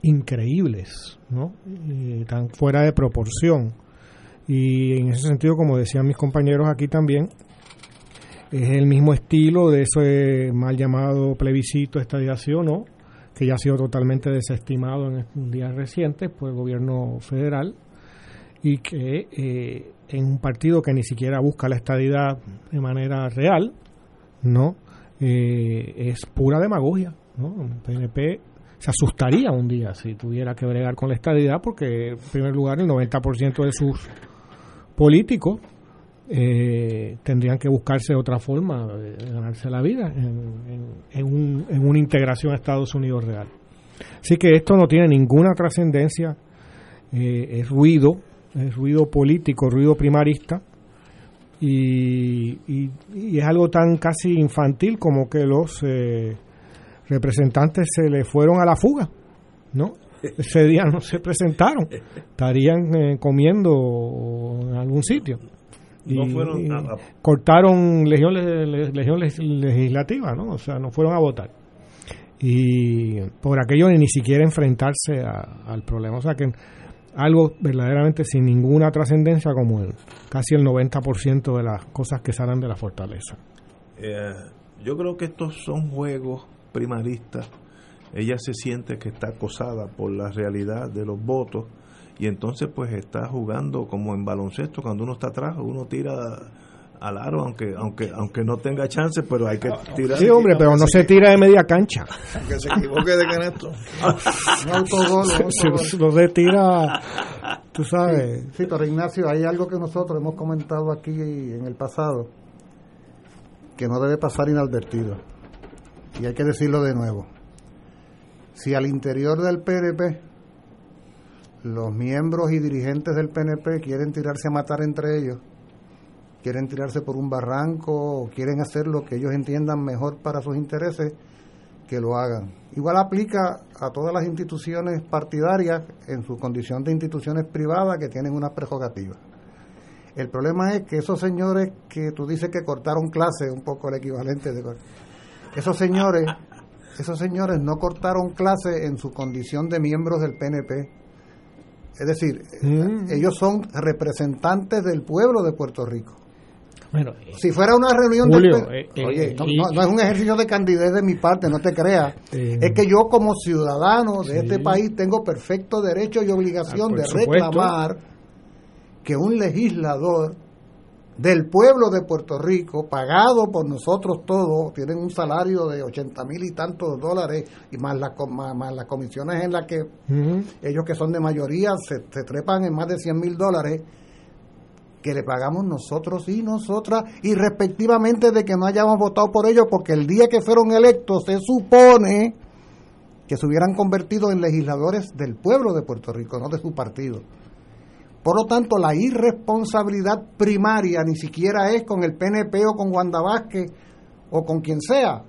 increíbles, ¿no? Eh, tan fuera de proporción. Y en ese sentido, como decían mis compañeros aquí también, es el mismo estilo de ese mal llamado plebiscito estadiación, ¿no? Que ya ha sido totalmente desestimado en días recientes por el gobierno federal y que eh, en un partido que ni siquiera busca la estadidad de manera real, ¿no? Eh, es pura demagogia, ¿no? El PNP se asustaría un día si tuviera que bregar con la estadidad porque, en primer lugar, el 90% de sus políticos eh, tendrían que buscarse otra forma de ganarse la vida en, en, en, un, en, una integración a Estados Unidos real. Así que esto no tiene ninguna trascendencia, eh, es ruido, es ruido político, ruido primarista, y, y, y, es algo tan casi infantil como que los eh, representantes se le fueron a la fuga, ¿no? Ese día no se presentaron, estarían eh, comiendo en algún sitio. No fueron cortaron legión, legión legislativa, ¿no? O sea, no fueron a votar. y por aquello ni siquiera enfrentarse a- al problema. O sea que algo verdaderamente sin ninguna trascendencia como el, casi el 90% de las cosas que salen de la fortaleza. Eh, yo creo que estos son juegos primaristas. Ella se siente que está acosada por la realidad de los votos y entonces pues está jugando como en baloncesto cuando uno está atrás, uno tira al aro aunque aunque aunque no tenga chance, pero hay que tirar. Sí, hombre, pero no se tira de media cancha. Aunque se equivoque de canesto. Un autogol, un autogol. Se tira, tú sabes. Sí, pero Ignacio, hay algo que nosotros hemos comentado aquí en el pasado que no debe pasar inadvertido. Y hay que decirlo de nuevo. Si al interior del PNP los miembros y dirigentes del PNP quieren tirarse a matar entre ellos, quieren tirarse por un barranco o quieren hacer lo que ellos entiendan mejor para sus intereses, que lo hagan. Igual aplica a todas las instituciones partidarias en su condición de instituciones privadas que tienen unas prerrogativas. El problema es que esos señores que tú dices que cortaron clase, un poco el equivalente de esos señores, esos señores no cortaron clase en su condición de miembros del PNP. Es decir, Mm. ellos son representantes del pueblo de Puerto Rico. Bueno, Si fuera una reunión Julio, del eh, P- eh, Oye, no, y- no- no es un ejercicio de candidez de mi parte, no te creas. Eh, es que yo como ciudadano de Sí. este país tengo perfecto derecho y obligación Ah, de supuesto. reclamar que un legislador del pueblo de Puerto Rico, pagado por nosotros todos, tienen un salario de 80 mil y tantos dólares, y más, las más, más las comisiones en las que ellos que son de mayoría se, se trepan en más de 100 mil dólares que le pagamos nosotros y nosotras y respectivamente de que no hayamos votado por ellos porque el día que fueron electos se supone que se hubieran convertido en legisladores del pueblo de Puerto Rico, no de su partido. Por lo tanto, la irresponsabilidad primaria ni siquiera es con el PNP o con Wanda Vázquez o con quien sea,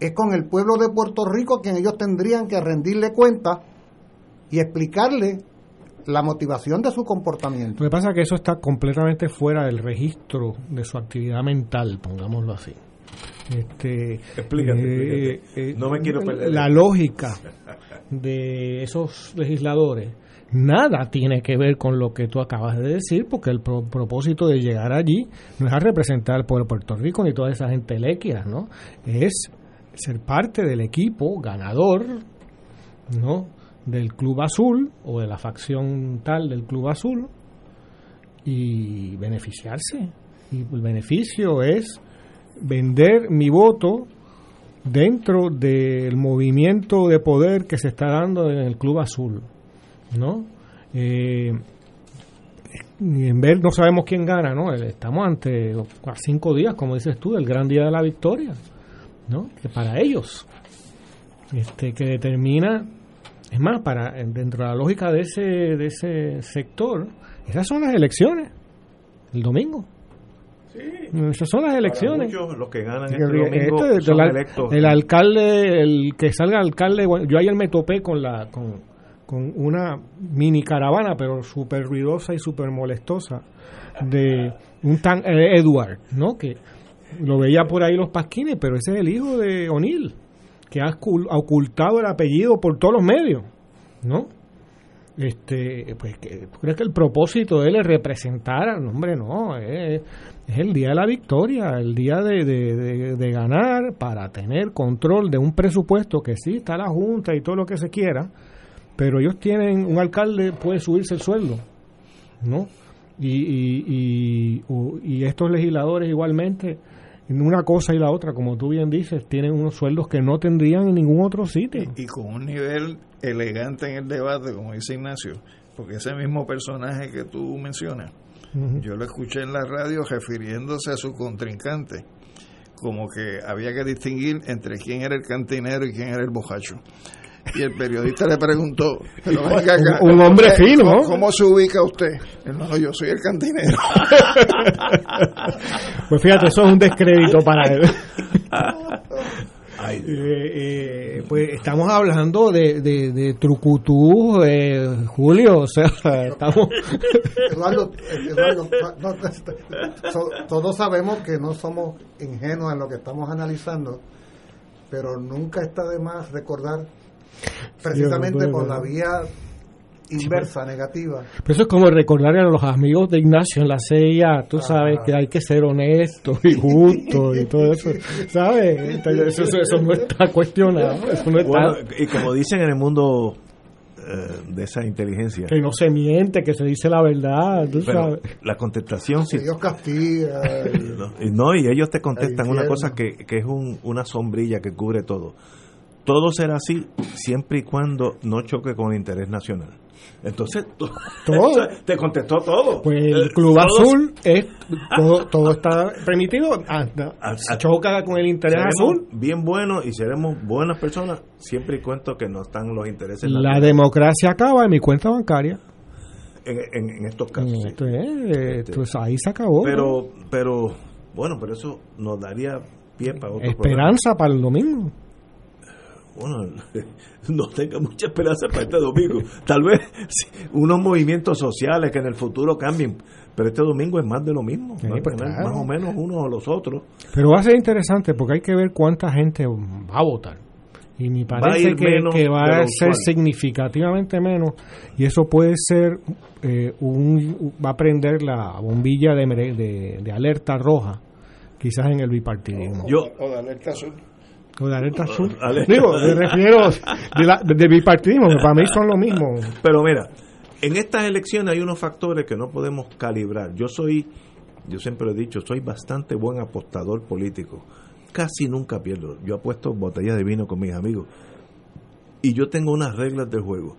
es con el pueblo de Puerto Rico quien ellos tendrían que rendirle cuenta y explicarle la motivación de su comportamiento. Lo que pasa es que eso está completamente fuera del registro de su actividad mental, pongámoslo así. Este, Explícate, explícate. No me quiero perder. La lógica de esos legisladores nada tiene que ver con lo que tú acabas de decir, porque el pro- propósito de llegar allí no es a representar al pueblo de Puerto Rico ni toda esa gente lequia, ¿no? Es ser parte del equipo ganador, ¿no? Del Club Azul o de la facción tal del Club Azul y beneficiarse. Y el beneficio es vender mi voto dentro del movimiento de poder que se está dando en el Club Azul, ¿no? Eh, en ver no sabemos quién gana, ¿no? Estamos ante a cinco días, como dices tú, del gran día de la victoria, ¿no? Que para ellos, este, que determina, es más, para dentro de la lógica de ese de ese sector, esas son las elecciones, el domingo. Esas son las elecciones. Para muchos, los que ganan Sí, este domingo este, son el, al- electos. el alcalde, el que salga alcalde, yo ayer me topé con la con, con una mini caravana, pero súper ruidosa y súper molestosa, de un tan eh, Edward, ¿no? Que lo veía por ahí los pasquines, pero ese es el hijo de O'Neill, que ha ocul- ha ocultado el apellido por todos los medios, ¿no? Este, pues, que, ¿tú crees que el propósito de él es representar? al hombre, no, es, el día de la victoria, el día de ganar para tener control de un presupuesto que sí está la Junta y todo lo que se quiera, pero ellos tienen, un alcalde puede subirse el sueldo, ¿no? Y, y, y, y estos legisladores igualmente, en una cosa y la otra, como tú bien dices, tienen unos sueldos que no tendrían en ningún otro sitio. y con un nivel elegante en el debate, como dice Ignacio, porque ese mismo personaje que tú mencionas, yo lo escuché en la radio refiriéndose a su contrincante, como que había que distinguir entre quién era el cantinero y quién era el bojacho. Y el periodista le preguntó, pero venga acá, Un- un hombre ¿usted fino. ¿cómo, cómo se ubica usted? No, yo soy el cantinero. Pues fíjate, eso es un descrédito para él. Ay, Eh, eh, pues estamos hablando de, de, de trucutú, eh, Julio, o sea, estamos... Eduardo, Eduardo, no, no, so- todos sabemos que no somos ingenuos en lo que estamos analizando, pero nunca está de más recordar precisamente por la vía inversa, negativa. Pero eso es como recordarle a los amigos de Ignacio en la CIA, tú sabes que hay que ser honesto y justo y todo eso, ¿sabes? Entonces, Eso, eso- eso no está cuestionado, eso no está... Bueno, y como dicen en el mundo eh, de esa inteligencia, que no se miente, que se dice la verdad, tú pero sabes. la contestación si Dios castiga. y- No, y ellos te contestan una cosa que, que es un- una sombrilla que cubre todo. Todo será así siempre y cuando no choque con el interés nacional. Entonces, Todo. te contestó todo. Pues Eh, el Club todos- Azul es todo, todo está permitido, hasta- Ah, ah, choca con el interés azul. bien buenos y seremos buenas personas siempre y cuando que no están los intereses La democracia acaba en mi cuenta bancaria. en, en- en estos casos. sí. Esto es, eh, pues ahí se acabó. Pero, pero, bueno, pero eso nos daría pie para otro programa. Esperanza para el domingo. Bueno, no tenga mucha esperanza para este domingo. Tal vez sí, unos movimientos sociales que en el futuro cambien, pero este domingo es más de lo mismo. Sí, Va a pues claro. Más o menos unos o los otros. Pero va a ser interesante porque hay que ver cuánta gente va a votar. Y me parece que, va a ser significativamente menos. Y eso puede ser eh, un. Va a prender la bombilla de, de alerta roja, quizás en el bipartidismo. Yo, O de alerta azul. O de alerta azul. Digo, me refiero de, la, de bipartidismo, que para mí son lo mismo. pero mira, en estas elecciones hay unos factores que no podemos calibrar. Yo soy, yo siempre he dicho, soy bastante buen apostador político. Casi nunca pierdo. Yo apuesto botellas de vino con mis amigos. Y yo tengo unas reglas del juego.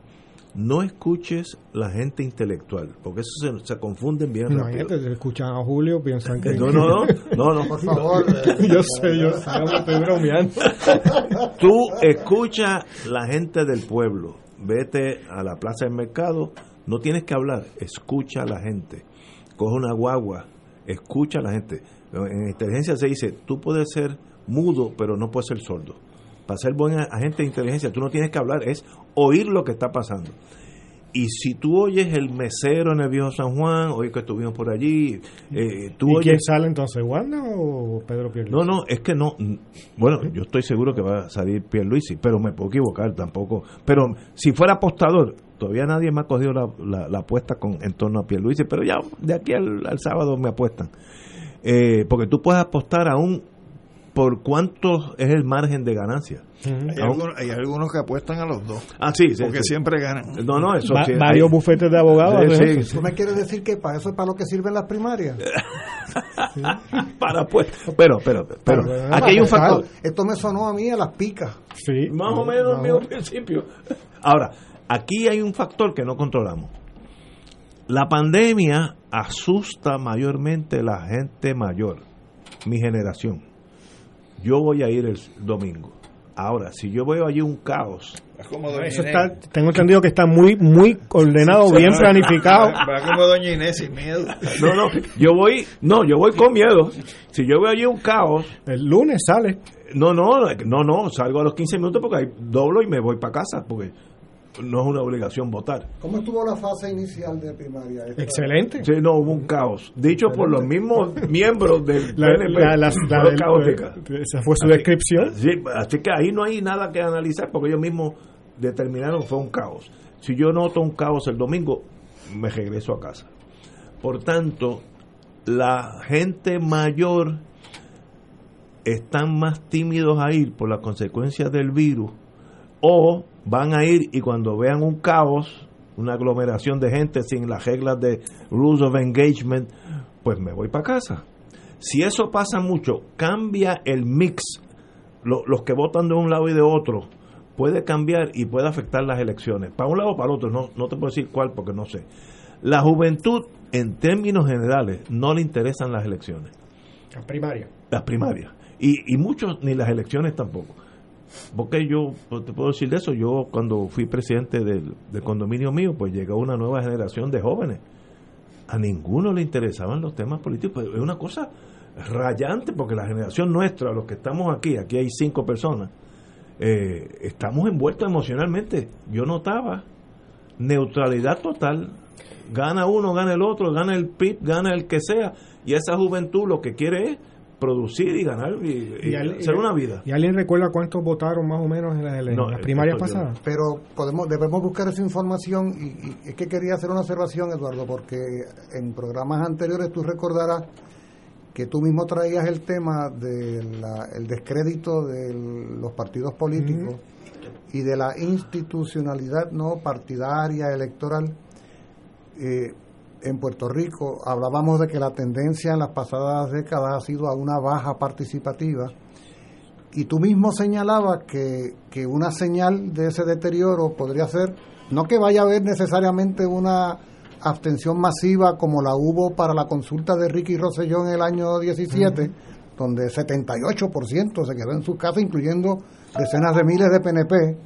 No escuches la gente intelectual, porque eso se, se confunden bien rápido. Imagínate, si escuchan a Julio, piensan que. No, no, no, no, no. Por favor. yo sé, yo sé, me estoy bromeando. Tú escucha la gente del pueblo. Vete a la plaza del mercado. No tienes que hablar. Escucha a la gente. Coge una guagua. Escucha a la gente. En inteligencia se dice, tú puedes ser mudo, pero no puedes ser sordo. Para ser buen agente de inteligencia, tú no tienes que hablar, es oír lo que está pasando. Y si tú oyes el mesero en el viejo San Juan, oye que estuvimos por allí, eh, tú ¿Y quién sale entonces, Wanda o Pedro Pierluisi? No, no, es que no. Bueno, yo estoy seguro que va a salir Pierluisi, pero me puedo equivocar tampoco. Pero si fuera apostador, todavía nadie me ha cogido la, la- la apuesta con, en torno a Pierluisi, pero ya de aquí al, al sábado me apuestan. Eh, porque tú puedes apostar aún por cuánto es el margen de ganancia. Hay, algunos, hay algunos que apuestan a los dos. Ah, sí, sí. Porque sí. siempre ganan. No, no, eso Va- sí, varios hay- bufetes de abogados. Sí, hacen sí, eso. sí. ¿Tú me quieres decir que para eso es para lo que sirven las primarias? para pues. Pero, pero, pero, Para- aquí hay un factor. Esto me sonó a mí a las picas. Sí. Más o menos el mismo principio. Ahora, aquí hay un factor que no controlamos. La pandemia asusta mayormente a la gente mayor, mi generación. Yo voy a ir el domingo. Ahora, si yo veo allí un caos, Es como Doña Eso Inés. está, tengo entendido que está muy, muy ordenado, bien Va- planificado. Va como Doña Inés sin miedo. no, no, yo voy, no, yo voy con miedo. Si yo veo allí un caos, El lunes sale. no, no, no, no, salgo a los 15 minutos porque ahí doblo y me voy para casa, porque no es una obligación votar. ¿Cómo estuvo la fase inicial de primaria? Esta- Excelente. Sí, no, hubo un caos. Dicho por los mismos miembros del La, PNP. la- la- fue la del- caótica. esa fue su Así- descripción. Sí, así que ahí no hay nada que analizar porque ellos mismos determinaron que fue un caos. Si yo noto un caos el domingo, me regreso a casa. Por tanto, la gente mayor están más tímidos a ir por las consecuencias del virus o van a ir y cuando vean un caos, una aglomeración de gente sin las reglas de rules of engagement, pues me voy para casa. Si eso pasa mucho, cambia el mix. Lo- los que votan de un lado y de otro puede cambiar y puede afectar las elecciones. Para un lado o para el otro, no, no te puedo decir cuál porque no sé. La juventud, en términos generales, no le interesan las elecciones La primaria. las primarias. Y, y muchos ni las elecciones tampoco. Porque yo pues, te puedo decir de eso. Yo, cuando fui presidente del, condominio mío, pues llegó una nueva generación de jóvenes. A ninguno le interesaban los temas políticos. Pues, es una cosa rayante, porque la generación nuestra, los que estamos aquí, aquí hay cinco personas, eh, estamos envueltos emocionalmente. Yo notaba neutralidad total. Gana uno, gana el otro, gana el PIB, gana el que sea. Y esa juventud lo que quiere es producir y ganar y, y al- hacer una vida. ¿Y alguien recuerda cuántos votaron más o menos en, la- en No, las primarias pasadas? Pero podemos debemos buscar esa información y, y es que quería hacer una observación, Eduardo, porque en programas anteriores tú recordarás que tú mismo traías el tema del el descrédito de los partidos políticos y de la institucionalidad no partidaria electoral eh, en Puerto Rico hablábamos de que la tendencia en las pasadas décadas ha sido a una baja participativa y tú mismo señalabas que, que una señal de ese deterioro podría ser, no que vaya a haber necesariamente una abstención masiva como la hubo para la consulta de Ricky Rosselló en el año 17, donde 78% se quedó en su casa, incluyendo decenas de miles de PNP.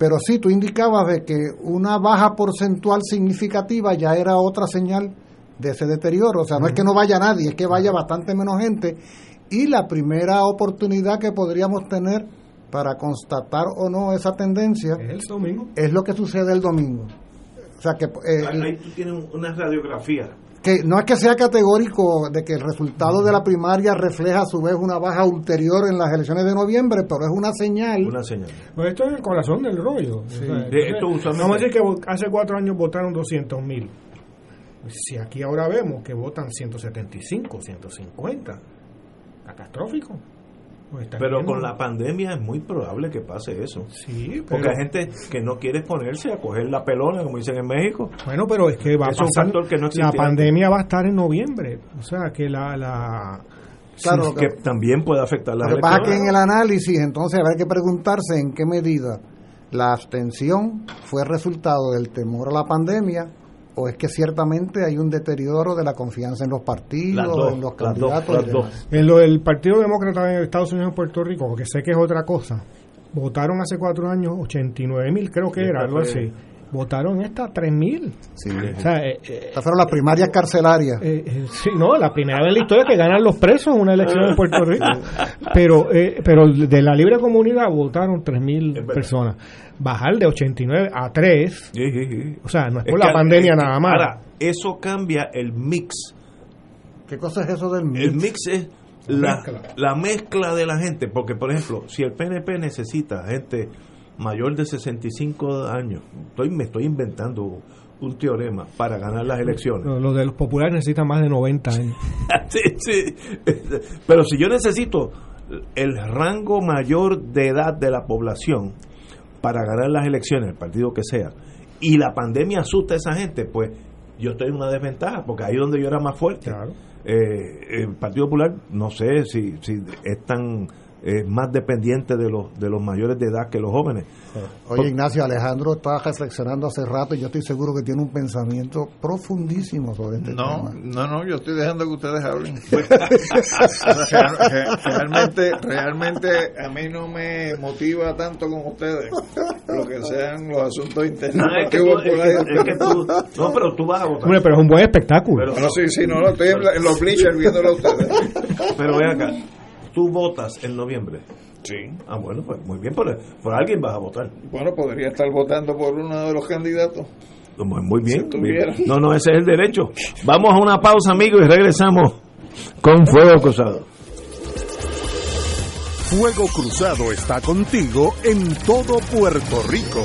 Pero sí, tú indicabas de que una baja porcentual significativa ya era otra señal de ese deterioro. O sea, no es que no vaya nadie, es que vaya bastante menos gente. Y la primera oportunidad que podríamos tener para constatar o no esa tendencia Es el domingo. es lo que sucede el domingo. O sea, que, eh, Ahí tú tienes una radiografía. Que no es que sea categórico de que el resultado de la primaria refleja a su vez una baja ulterior en las elecciones de noviembre, pero es una señal. Una señal. Pues esto es el corazón del rollo. O sea, De- entonces, esto usualmente- vamos a decir que hace cuatro años votaron 200 mil. Si aquí ahora vemos que votan 175, 150, catastrófico. Pues Pero con la pandemia es muy probable que pase eso. Sí, Porque hay gente que no quiere exponerse a coger la pelona, como dicen en México. Bueno, pero es que va a Es un pasar. factor que no la pandemia va a estar en noviembre. O sea, que la. la Claro, Sí, lo que- que también puede afectar la Lo que pasa que en el análisis entonces habrá que preguntarse en qué medida la abstención fue resultado del temor a la pandemia o es que ciertamente hay un deterioro de la confianza en los partidos, dos, en los las dos, candidatos. las dos. En lo del Partido Demócrata en Estados Unidos y Puerto Rico, porque sé que es otra cosa, votaron hace cuatro años 89 mil, creo que Sí, era, algo así. Votaron esta 3 mil. Sí. O sea, eh, eh, Estas fueron las primarias carcelarias. eh, eh, sí, no, la primera vez en la historia que ganan los presos en una elección en Puerto Rico. Pero, eh, pero de la libre comunidad votaron 3 mil personas. Bajar de 89 a 3, Sí, sí, sí. o sea, no es Es por que- la pandemia nada más. Ahora, eso cambia el mix. ¿Qué cosa es eso del mix? El mix es la, Mezcla. la mezcla de la gente. Porque, por ejemplo, si el PNP necesita gente mayor de 65 años, estoy, me estoy inventando un teorema para ganar las elecciones. Lo- Los de los populares necesitan más de 90 años. sí, sí. Pero si yo necesito el rango mayor de edad de la población para ganar las elecciones, el partido que sea, y la pandemia asusta a esa gente, pues yo estoy en una desventaja, porque ahí es donde yo era más fuerte. Eh, el Partido Popular, no sé si, si es tan eh, más dependiente de los, de los mayores de edad que los jóvenes. Oye, Ignacio, Alejandro estaba reflexionando hace rato y yo estoy seguro que tiene un pensamiento profundísimo sobre este No, tema. no, no, yo estoy dejando que ustedes hablen. Realmente, realmente a mí no me motiva tanto como ustedes lo que sean los asuntos internos No, es que tú- es que- es que tú- no, pero tú vas a votar. Hombre, pero es un buen espectáculo. No, sí, sí, no, no, estoy en los bleachers viéndolo a ustedes. Pero ve acá, tú votas en noviembre. Sí. Ah, bueno, pues muy bien, por, por alguien vas a votar. Bueno, podría estar votando por uno de los candidatos. Muy, muy bien. Si. No, no, ese es el derecho. Vamos a una pausa, amigos, y regresamos con Fuego Cruzado. Fuego Cruzado está contigo en todo Puerto Rico.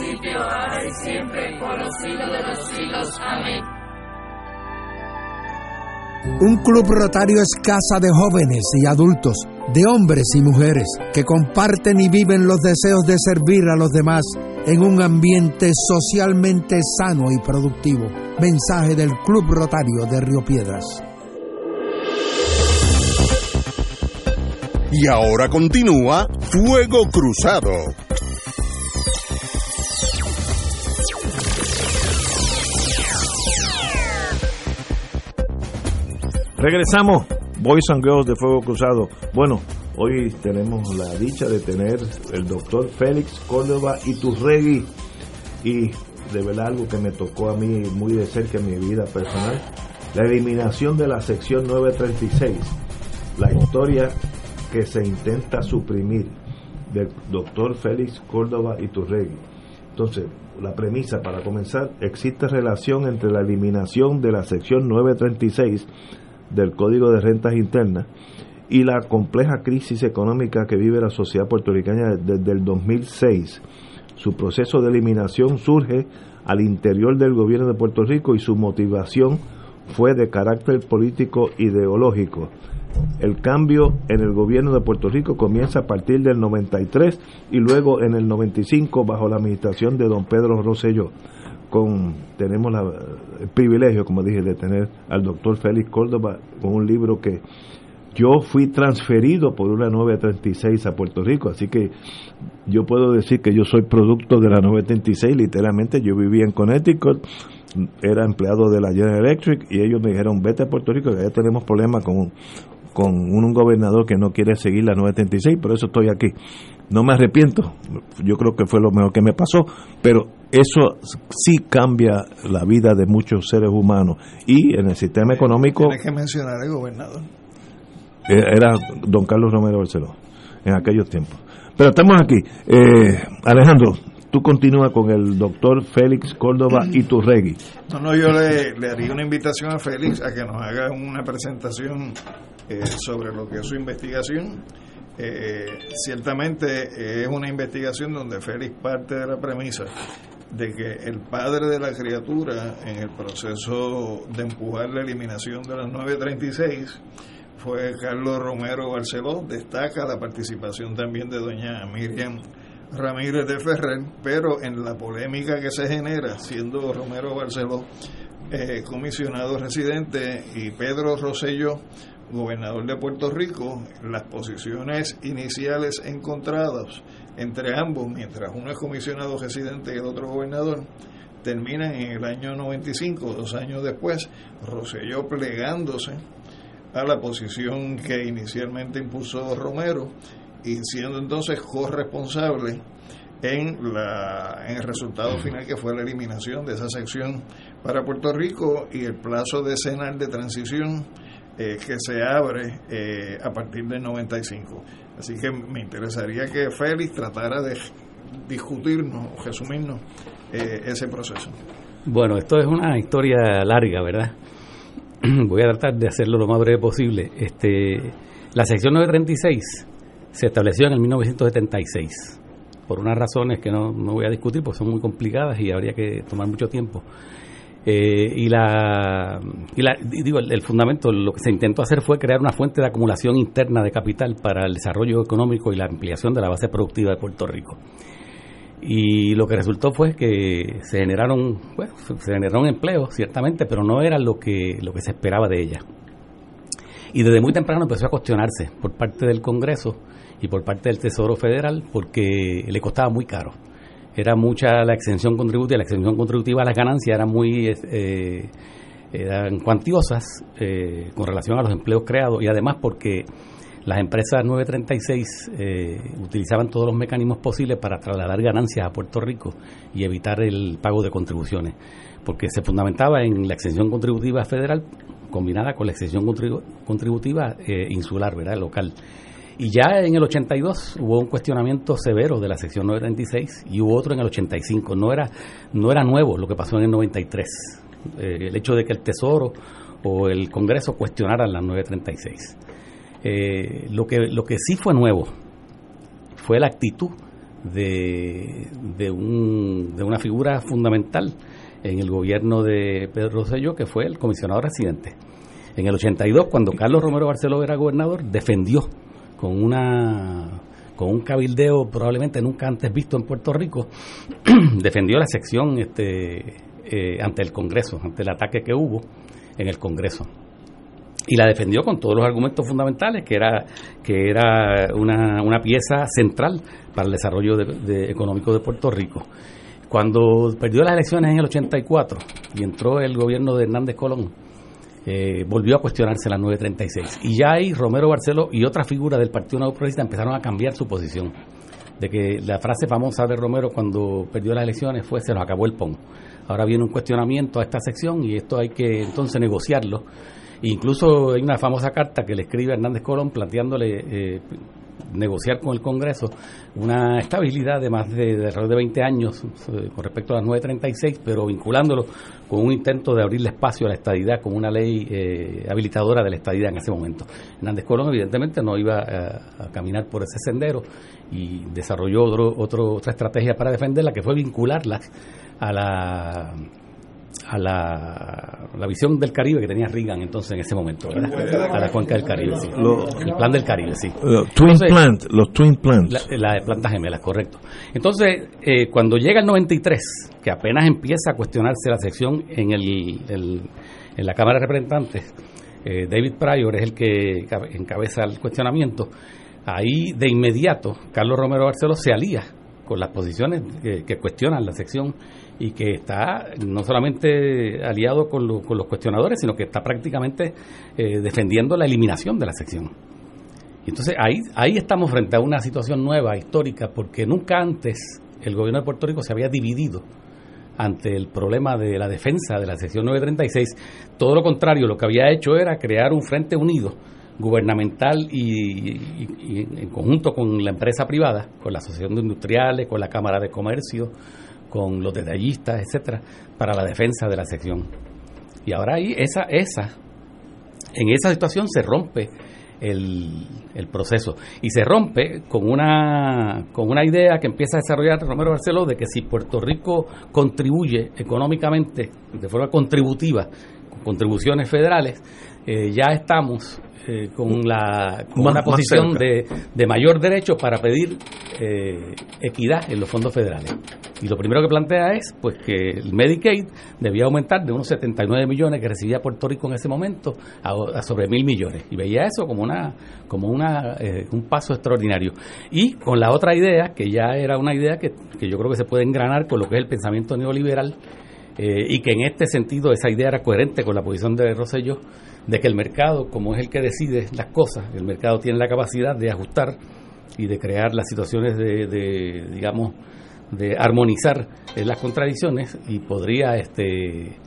siempre, por los siglos de los siglos. Amén. Un club rotario es casa de jóvenes y adultos, de hombres y mujeres, que comparten y viven los deseos de servir a los demás en un ambiente socialmente sano y productivo. Mensaje del Club Rotario de Río Piedras. Y ahora continúa Fuego Cruzado. Regresamos, Boys and Girls de Fuego Cruzado. Bueno, hoy tenemos la dicha de tener el doctor Félix Córdoba Iturregui y de algo que me tocó a mí muy de cerca en mi vida personal, la eliminación de la sección 936, la historia que se intenta suprimir del doctor Félix Córdoba Iturregui. Entonces, la premisa para comenzar, existe relación entre la eliminación de la sección 936 del Código de Rentas Internas y la compleja crisis económica que vive la sociedad puertorriqueña desde el 2006. Su proceso de eliminación surge al interior del gobierno de Puerto Rico y su motivación fue de carácter político ideológico. El cambio en el gobierno de Puerto Rico comienza a partir del 93 y luego en el 95 bajo la administración de don Pedro Rosselló con tenemos la, el privilegio, como dije, de tener al doctor Félix Córdoba con un libro que yo fui transferido por una 936 a Puerto Rico, así que yo puedo decir que yo soy producto de la 936, literalmente yo vivía en Connecticut, era empleado de la General Electric y ellos me dijeron, vete a Puerto Rico, que ya tenemos problemas con, con un gobernador que no quiere seguir la 936, por eso estoy aquí. No me arrepiento, yo creo que fue lo mejor que me pasó, pero eso sí cambia la vida de muchos seres humanos y en el sistema económico Tienes que mencionar al gobernador. era don Carlos Romero Barceló en aquellos tiempos. Pero estamos aquí. Eh, Alejandro, tú continúa con el doctor Félix Córdoba Iturregui. No, no, yo le, le haría una invitación a Félix a que nos haga una presentación eh, sobre lo que es su investigación. Eh, ciertamente es una investigación donde Félix parte de la premisa de que el padre de la criatura en el proceso de empujar la eliminación de las 936 fue Carlos Romero Barceló. Destaca la participación también de doña Miriam Ramírez de Ferrer, pero en la polémica que se genera, siendo Romero Barceló eh, comisionado residente y Pedro Rosselló gobernador de Puerto Rico, las posiciones iniciales encontradas entre ambos, mientras uno es comisionado residente y el otro gobernador, terminan en el año 95, dos años después, Rosselló plegándose a la posición que inicialmente impulsó Romero y siendo entonces corresponsable en, la, en el resultado final que fue la eliminación de esa sección para Puerto Rico y el plazo decenal de transición eh, que se abre eh, a partir del 95. Así que me interesaría que Félix tratara de discutirnos resumirnos eh, ese proceso. Bueno, esto es una historia larga, ¿verdad? Voy a tratar de hacerlo lo más breve posible. Este, la sección 936 se estableció en el 1976 por unas razones que no, no voy a discutir porque son muy complicadas y habría que tomar mucho tiempo. Eh, y la, y la digo el, el, fundamento lo que se intentó hacer fue crear una fuente de acumulación interna de capital para el desarrollo económico y la ampliación de la base productiva de Puerto Rico. Y lo que resultó fue que se generaron bueno, se generaron empleos ciertamente pero no era lo que lo que se esperaba de ella. Y desde muy temprano empezó a cuestionarse por parte del Congreso y por parte del Tesoro Federal porque le costaba muy caro era mucha la exención contributiva la exención contributiva a las ganancias era muy eh, eran cuantiosas eh, con relación a los empleos creados y además porque las empresas 936 eh, utilizaban todos los mecanismos posibles para trasladar ganancias a Puerto Rico y evitar el pago de contribuciones, porque se fundamentaba en la exención contributiva federal combinada con la exención contributiva eh, insular, ¿verdad? local. Y ya en el 82 hubo un cuestionamiento severo de la sección 936 y hubo otro en el 85. No era, no era nuevo lo que pasó en el 93. Eh, el hecho de que el Tesoro o el Congreso cuestionaran las 936. Eh, lo, que, lo que sí fue nuevo fue la actitud de, de, un, de una figura fundamental en el gobierno de Pedro Rosselló, que fue el comisionado residente. En el 82, cuando Carlos Romero Barceló era gobernador, defendió con una con un cabildeo probablemente nunca antes visto en Puerto Rico, defendió la sección este, eh, ante el Congreso, ante el ataque que hubo en el Congreso y la defendió con todos los argumentos fundamentales que era que era una, una pieza central para el desarrollo de, económico de Puerto Rico. Cuando perdió las elecciones en el 84 y entró el gobierno de Hernández Colón, eh, volvió a cuestionarse la 936. Y ya ahí Romero Barceló y otra figura del Partido Nuevo Progresista empezaron a cambiar su posición. De que la frase famosa de Romero cuando perdió las elecciones fue se nos acabó el PON. Ahora viene un cuestionamiento a esta sección y esto hay que entonces negociarlo Incluso hay una famosa carta que le escribe Hernández Colón planteándole eh, negociar con el Congreso una estabilidad de más de, de alrededor de 20 años eh, con respecto a las 936, pero vinculándolo con un intento de abrirle espacio a la estadidad con una ley eh, habilitadora de la estadidad en ese momento. Hernández Colón evidentemente no iba a, a caminar por ese sendero y desarrolló otro, otra estrategia para defenderla que fue vincularlas a la a la, la, visión del Caribe que tenía Reagan entonces en ese momento, a la cuenca del Caribe, sí. el plan del Caribe, sí. Twin plants, los twin plants. La, de plantas gemelas, correcto. Entonces, eh, cuando llega el 93, que apenas empieza a cuestionarse la sección en, el, en la Cámara de Representantes, eh, David Pryor es el que encabeza el cuestionamiento, ahí de inmediato Carlos Romero Barceló se alía con las posiciones que cuestionan la sección y que está no solamente aliado con, con los cuestionadores, sino que está prácticamente eh, defendiendo la eliminación de la sección. Entonces ahí, ahí estamos frente a una situación nueva, histórica, porque nunca antes el gobierno de Puerto Rico se había dividido ante el problema de la defensa de la sección 936. Todo lo contrario, lo que había hecho era crear un frente unido gubernamental y en conjunto con la empresa privada, con la Asociación de Industriales, con la Cámara de Comercio, con los detallistas, etcétera, para la defensa de la sección. Y ahora ahí esa, esa, en esa situación se rompe el, el, proceso. Y se rompe con una, con una idea que empieza a desarrollar Romero Barceló de que si Puerto Rico contribuye económicamente de forma contributiva, con contribuciones federales, eh, ya estamos eh, con, la, con una posición de, de, mayor derecho para pedir eh, equidad en los fondos federales. Y lo primero que plantea es pues que el Medicaid debía aumentar de unos 79 millones que recibía Puerto Rico en ese momento a, sobre mil millones. Y veía eso como una como una eh, un paso extraordinario. Y con la otra idea, que ya era una idea que, que yo creo que se puede engranar con lo que es el pensamiento neoliberal, y que en este sentido esa idea era coherente con la posición de Rosselló, de que el mercado, como es el que decide las cosas, el mercado tiene la capacidad de ajustar y de crear las situaciones de, de digamos, de armonizar eh, las contradicciones y podría este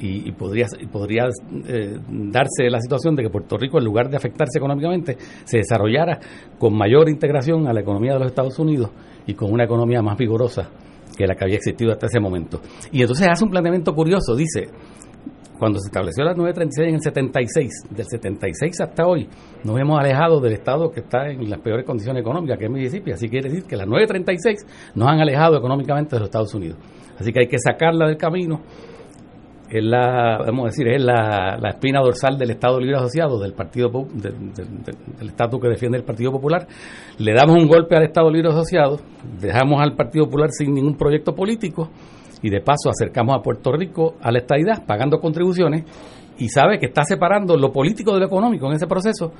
y, podría podría eh, darse la situación de que Puerto Rico en lugar de afectarse económicamente se desarrollara con mayor integración a la economía de los Estados Unidos y con una economía más vigorosa que la que había existido hasta ese momento. Y entonces hace un planteamiento curioso, dice, cuando se estableció la 936 en el 76, del 76 hasta hoy, nos hemos alejado del Estado que está en las peores condiciones económicas, que es Mississippi. Así quiere decir que las 936 nos han alejado económicamente de los Estados Unidos. Así que hay que sacarla del camino es la, vamos a decir, es la, la espina dorsal del Estado Libre Asociado, del partido del- del estatus que defiende el Partido Popular. Le damos un golpe al Estado Libre Asociado, dejamos al Partido Popular sin ningún proyecto político y de paso acercamos a Puerto Rico a la estadidad pagando contribuciones y sabe que está separando lo político de lo económico en ese proceso.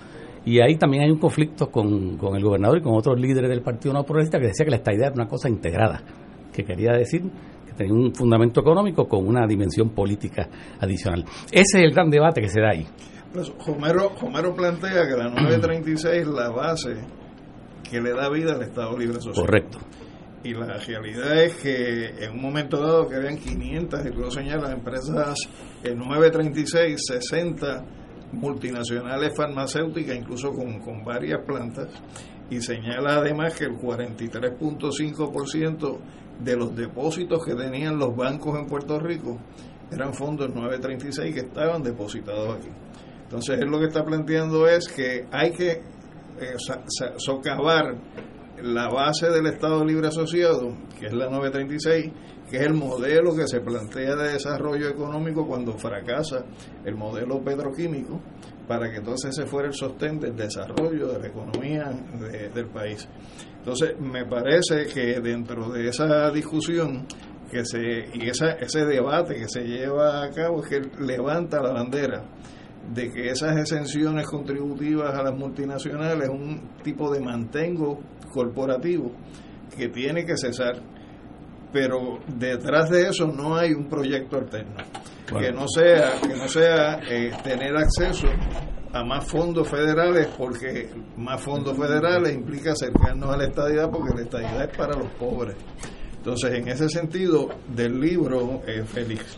Y ahí también hay un conflicto con, con el gobernador y con otros líderes del Partido No Progresista que decía que la estadidad era una cosa integrada, que quería decir que tenía un fundamento económico con una dimensión política adicional. Ese es el gran debate que se da ahí. Pues, Homero, Homero plantea que la 936 es la base que le da vida al Estado Libre Social. Correcto. Y la realidad es que en un momento dado que habían 500, y luego señala empresas en 936, 60 multinacionales farmacéuticas, incluso con, con varias plantas, y señala además que el 43.5% de los depósitos que tenían los bancos en Puerto Rico eran fondos 936 que estaban depositados aquí. Entonces él lo que está planteando es que hay que eh, socavar la base del Estado Libre Asociado, que es la 936, que es el modelo que se plantea de desarrollo económico cuando fracasa el modelo petroquímico, para que entonces ese fuera el sostén del desarrollo de la economía de- del país. Entonces, me parece que dentro de esa discusión que se y esa, ese debate que se lleva a cabo es que levanta la bandera de que esas exenciones contributivas a las multinacionales es un tipo de mantengo corporativo que tiene que cesar, pero detrás de eso no hay un proyecto alterno. Que no sea que no sea eh, tener acceso a más fondos federales porque más fondos federales implica acercarnos a la estadidad porque la estadidad es para los pobres. Entonces en ese sentido del libro eh, Félix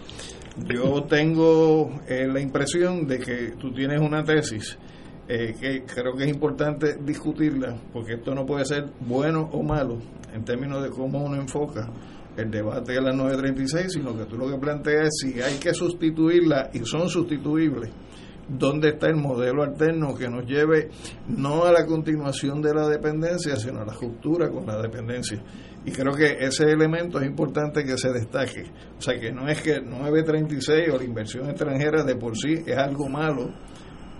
yo tengo eh, la impresión de que tú tienes una tesis eh, que creo que es importante discutirla, porque esto no puede ser bueno o malo en términos de cómo uno enfoca el debate de la 936, sino que tú lo que planteas es si hay que sustituirla y son sustituibles, dónde está el modelo alterno que nos lleve no a la continuación de la dependencia, sino a la ruptura con la dependencia. Y creo que ese elemento es importante que se destaque. O sea, que no es que 936 o la inversión extranjera de por sí es algo malo,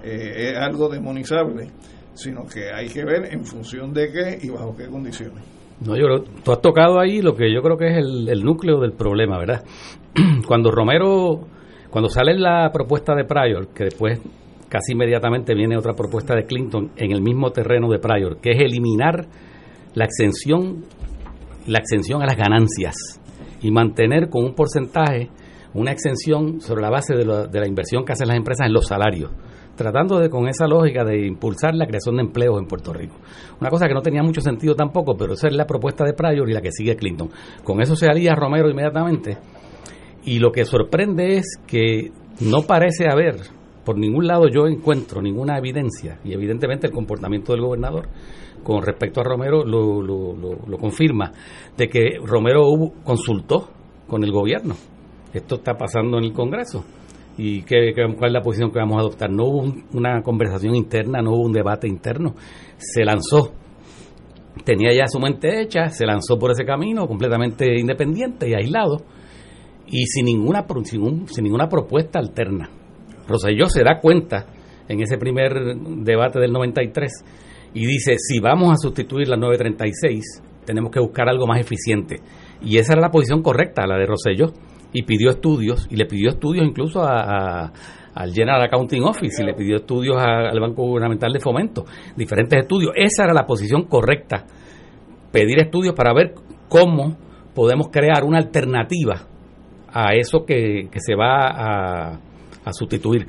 eh, es algo demonizable, sino que hay que ver en función de qué y bajo qué condiciones. No, yo tú has tocado ahí lo que yo creo que es el, el núcleo del problema, ¿verdad? Cuando Romero, cuando sale la propuesta de Pryor, que después casi inmediatamente viene otra propuesta de Clinton en el mismo terreno de Pryor, que es eliminar la exención, la exención a las ganancias y mantener con un porcentaje una exención sobre la base de la, de la inversión que hacen las empresas en los salarios, tratando de con esa lógica de impulsar la creación de empleos en Puerto Rico. Una cosa que no tenía mucho sentido tampoco, pero esa es la propuesta de Pryor y la que sigue Clinton. Con eso se alía Romero inmediatamente. Y lo que sorprende es que no parece haber, por ningún lado yo encuentro ninguna evidencia, y evidentemente el comportamiento del gobernador con respecto a Romero lo, lo- lo- lo confirma, de que Romero hubo- consultó con el gobierno. Esto está pasando en el Congreso. ¿Y qué, cuál es la posición que vamos a adoptar? No hubo un- una conversación interna, no hubo un debate interno. Se lanzó. Tenía ya su mente hecha, se lanzó por ese camino completamente independiente y aislado y sin ninguna, sin, un- sin ninguna propuesta alterna. Roselló se da cuenta en ese primer debate del 93 y dice, si vamos a sustituir la 936, tenemos que buscar algo más eficiente. Y esa era la posición correcta, la de Roselló, y pidió estudios, y le pidió estudios incluso a, a- al General Accounting Office, y le pidió estudios al Banco Gubernamental de Fomento, diferentes estudios. Esa era la posición correcta, pedir estudios para ver cómo podemos crear una alternativa a eso que, que se va a, a sustituir.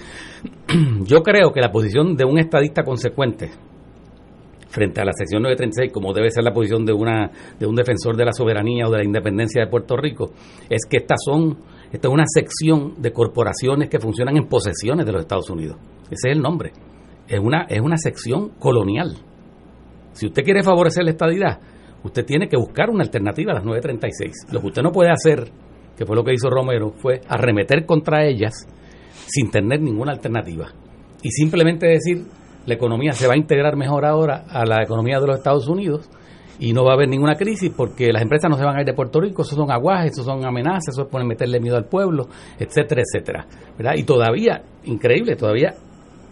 Yo creo que la posición de un estadista consecuente frente a la sección 936, como debe ser la posición de una de un defensor de la soberanía o de la independencia de Puerto Rico, es que estas son esta es una sección de corporaciones que funcionan en posesiones de los Estados Unidos. Ese es el nombre. Es una es una sección colonial. Si usted quiere favorecer la estadidad, usted tiene que buscar una alternativa a las 936. Lo que usted no puede hacer, que fue lo que hizo Romero, fue arremeter contra ellas sin tener ninguna alternativa. Y simplemente decir, la economía se va a integrar mejor ahora a la economía de los Estados Unidos y no va a haber ninguna crisis porque las empresas no se van a ir de Puerto Rico, eso son aguajes, eso son amenazas, eso es poner meterle miedo al pueblo, etcétera, etcétera. ¿verdad? Y todavía, increíble, todavía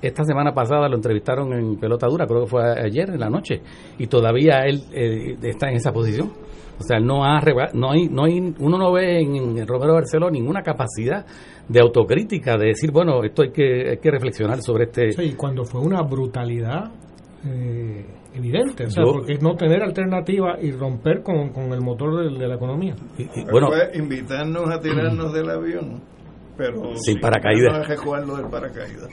esta semana pasada lo entrevistaron en pelota dura, creo que fue ayer en la noche, y todavía él eh, está en esa posición. O sea, no ha no hay, no hay, uno no ve en, en Romero Barceló ninguna capacidad de autocrítica, de decir, bueno, esto hay que, hay que reflexionar sobre este... Sí, cuando fue una brutalidad eh, evidente, o sea, Yo- porque es no tener alternativa y romper con, con el motor de, de la economía. bueno- fue invitarnos a tirarnos del avión, pero Sin paracaídas. a rejugarlo del paracaídas.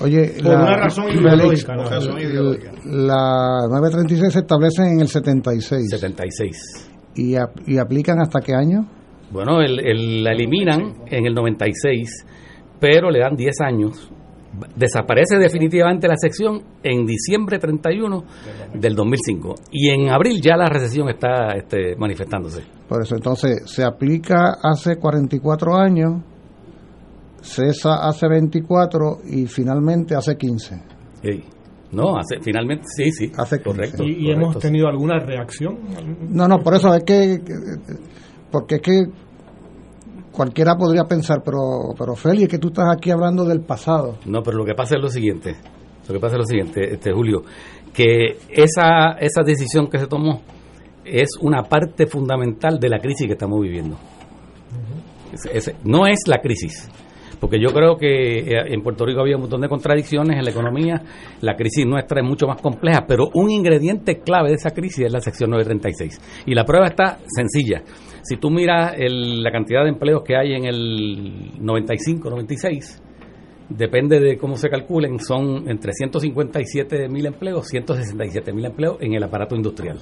Oye, Por una razón ideológica, la, ¿no? razón ideológica. la 936 se establece en el 76. 76. ¿Y, ap- y aplican hasta qué año? Bueno, el, el- la eliminan en el 96, pero le dan 10 años. Desaparece definitivamente la sección en diciembre 31 del 2005. Y en abril ya la recesión está este, manifestándose. Por eso, entonces, se aplica hace 44 años, cesa hace 24 y finalmente hace 15. Sí. No, hace, finalmente, sí, sí. Hace correcto. Y, y hemos tenido alguna reacción. No, no, por eso es que, porque es que cualquiera podría pensar, pero, pero Feli, es que tú estás aquí hablando del pasado. No, pero lo que pasa es lo siguiente, lo que pasa es lo siguiente, este Julio, que esa, esa decisión que se tomó es una parte fundamental de la crisis que estamos viviendo. No es la crisis, porque yo creo que eh, en Puerto Rico había un montón de contradicciones en la economía, la crisis nuestra es mucho más compleja, pero un ingrediente clave de esa crisis es la sección 936. Y la prueba está sencilla. Si tú miras el- la cantidad de empleos que hay en el 95, 96, depende de cómo se calculen, son entre 157 mil empleos, 167 mil empleos en el aparato industrial.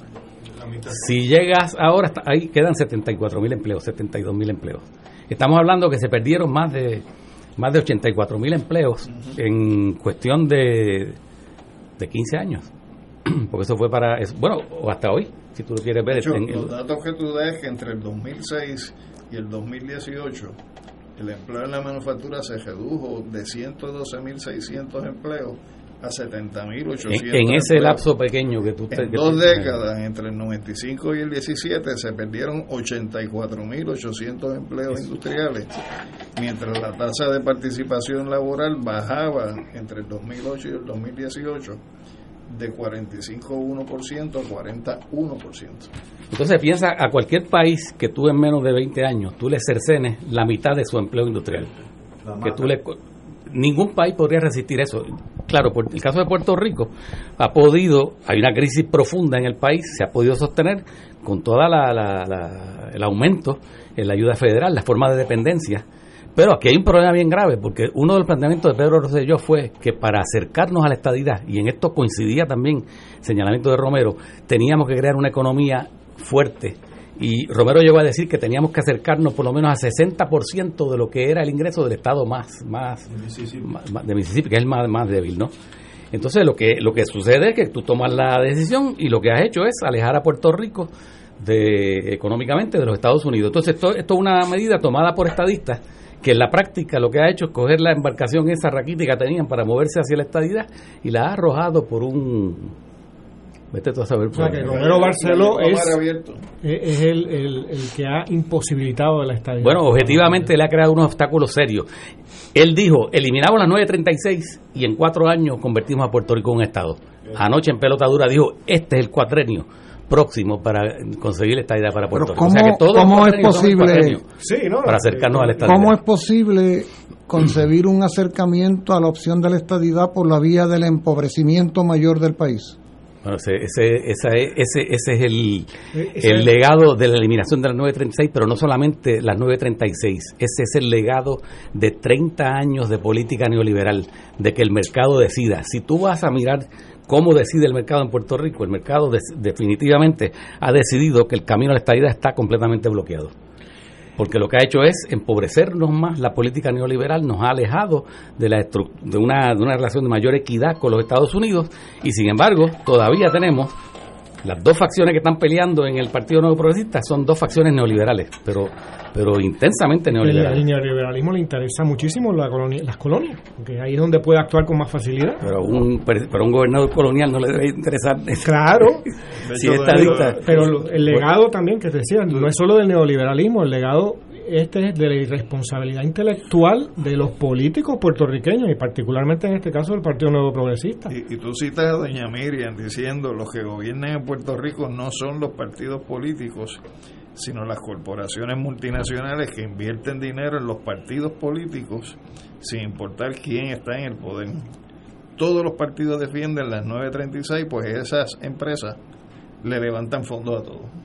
Si llegas ahora, ahí quedan 74 mil empleos, 72 mil empleos. Estamos hablando que se perdieron más de más de 84 mil empleos en cuestión de, de 15 años. Porque eso fue para, bueno, o hasta hoy, si tú lo quieres ver. Hecho, en el- los datos que tú das es que entre el 2006 y el 2018 el empleo en la manufactura se redujo de 112.600 empleos a 70.800 en, en ese empleos. lapso pequeño que tú te- En dos décadas, entre el 95 y el 17, se perdieron 84.800 empleos industriales, mientras la tasa de participación laboral bajaba entre el 2008 y el 2018 de 45,1% a 41%. Entonces piensa a cualquier país que tú en menos de 20 años, tú le cercenes la mitad de su empleo industrial. Que tú le, co- ningún país podría resistir eso. Claro, por el caso de Puerto Rico ha podido, hay una crisis profunda en el país, se ha podido sostener con toda la, la- la- el aumento en la ayuda federal, la forma de dependencia. Pero aquí hay un problema bien grave, porque uno de los planteamientos de Pedro Rosselló fue que para acercarnos a la estadidad, y en esto coincidía también señalamiento de Romero, teníamos que crear una economía fuerte. Y Romero llegó a decir que teníamos que acercarnos por lo menos a 60% de lo que era el ingreso del Estado más, más, más- más- de Mississippi, que es el más, más débil, ¿no? Entonces lo que, lo que sucede es que tú tomas la decisión y lo que has hecho es alejar a Puerto Rico de económicamente de los Estados Unidos. Entonces esto, esto es una medida tomada por estadistas que en la práctica lo que ha hecho es coger la embarcación esa raquítica que tenían para moverse hacia la estadidad y la ha arrojado por un vete tú a saber O sea por que. Romero Barceló es, abierto. es el, el, el que ha imposibilitado la estadía. Bueno, objetivamente le ha creado unos obstáculos serios. Él dijo, eliminamos las 936 y en cuatro años convertimos a Puerto Rico en un Estado. Anoche en pelota dura dijo, este es el cuatrenio próximo para conseguir la estadidad para Puerto Rico. o sea ¿cómo- que todos cómo es posible- Sí, ¿no? para acercarnos a la estadidad. ¿Cómo es posible concebir un acercamiento a la opción de la estadidad por la vía del empobrecimiento mayor del país? Bueno, ese, ese, esa es- ese, ese es el, ese el legado de la eliminación de las 936, pero no solamente las 936, ese es el legado de 30 años de política neoliberal, de que el mercado decida. Si tú vas a mirar cómo decide el mercado en Puerto Rico, el mercado definitivamente ha decidido que el camino a la estadidad está completamente bloqueado. Porque lo que ha hecho es empobrecernos más, la política neoliberal nos ha alejado de, la de una relación de mayor equidad con los Estados Unidos. Y sin embargo todavía tenemos las dos facciones que están peleando en el Partido Nuevo Progresista son dos facciones neoliberales, pero pero intensamente El, neoliberales. el neoliberalismo le interesa muchísimo la colonia- las colonias, porque ahí es donde puede actuar con más facilidad. Pero a un, pero un gobernador colonial no le debe interesar. Claro. estadista. Pero lo- el legado también que te decía, no es solo del neoliberalismo, el legado este es de la irresponsabilidad intelectual de los políticos puertorriqueños y particularmente en este caso del Partido Nuevo Progresista. Y, y tú citas a doña Miriam diciendo los que gobiernan en Puerto Rico no son los partidos políticos, sino las corporaciones multinacionales que invierten dinero en los partidos políticos sin importar quién está en el poder. Todos los partidos defienden las 936, pues esas empresas le levantan fondos a todos.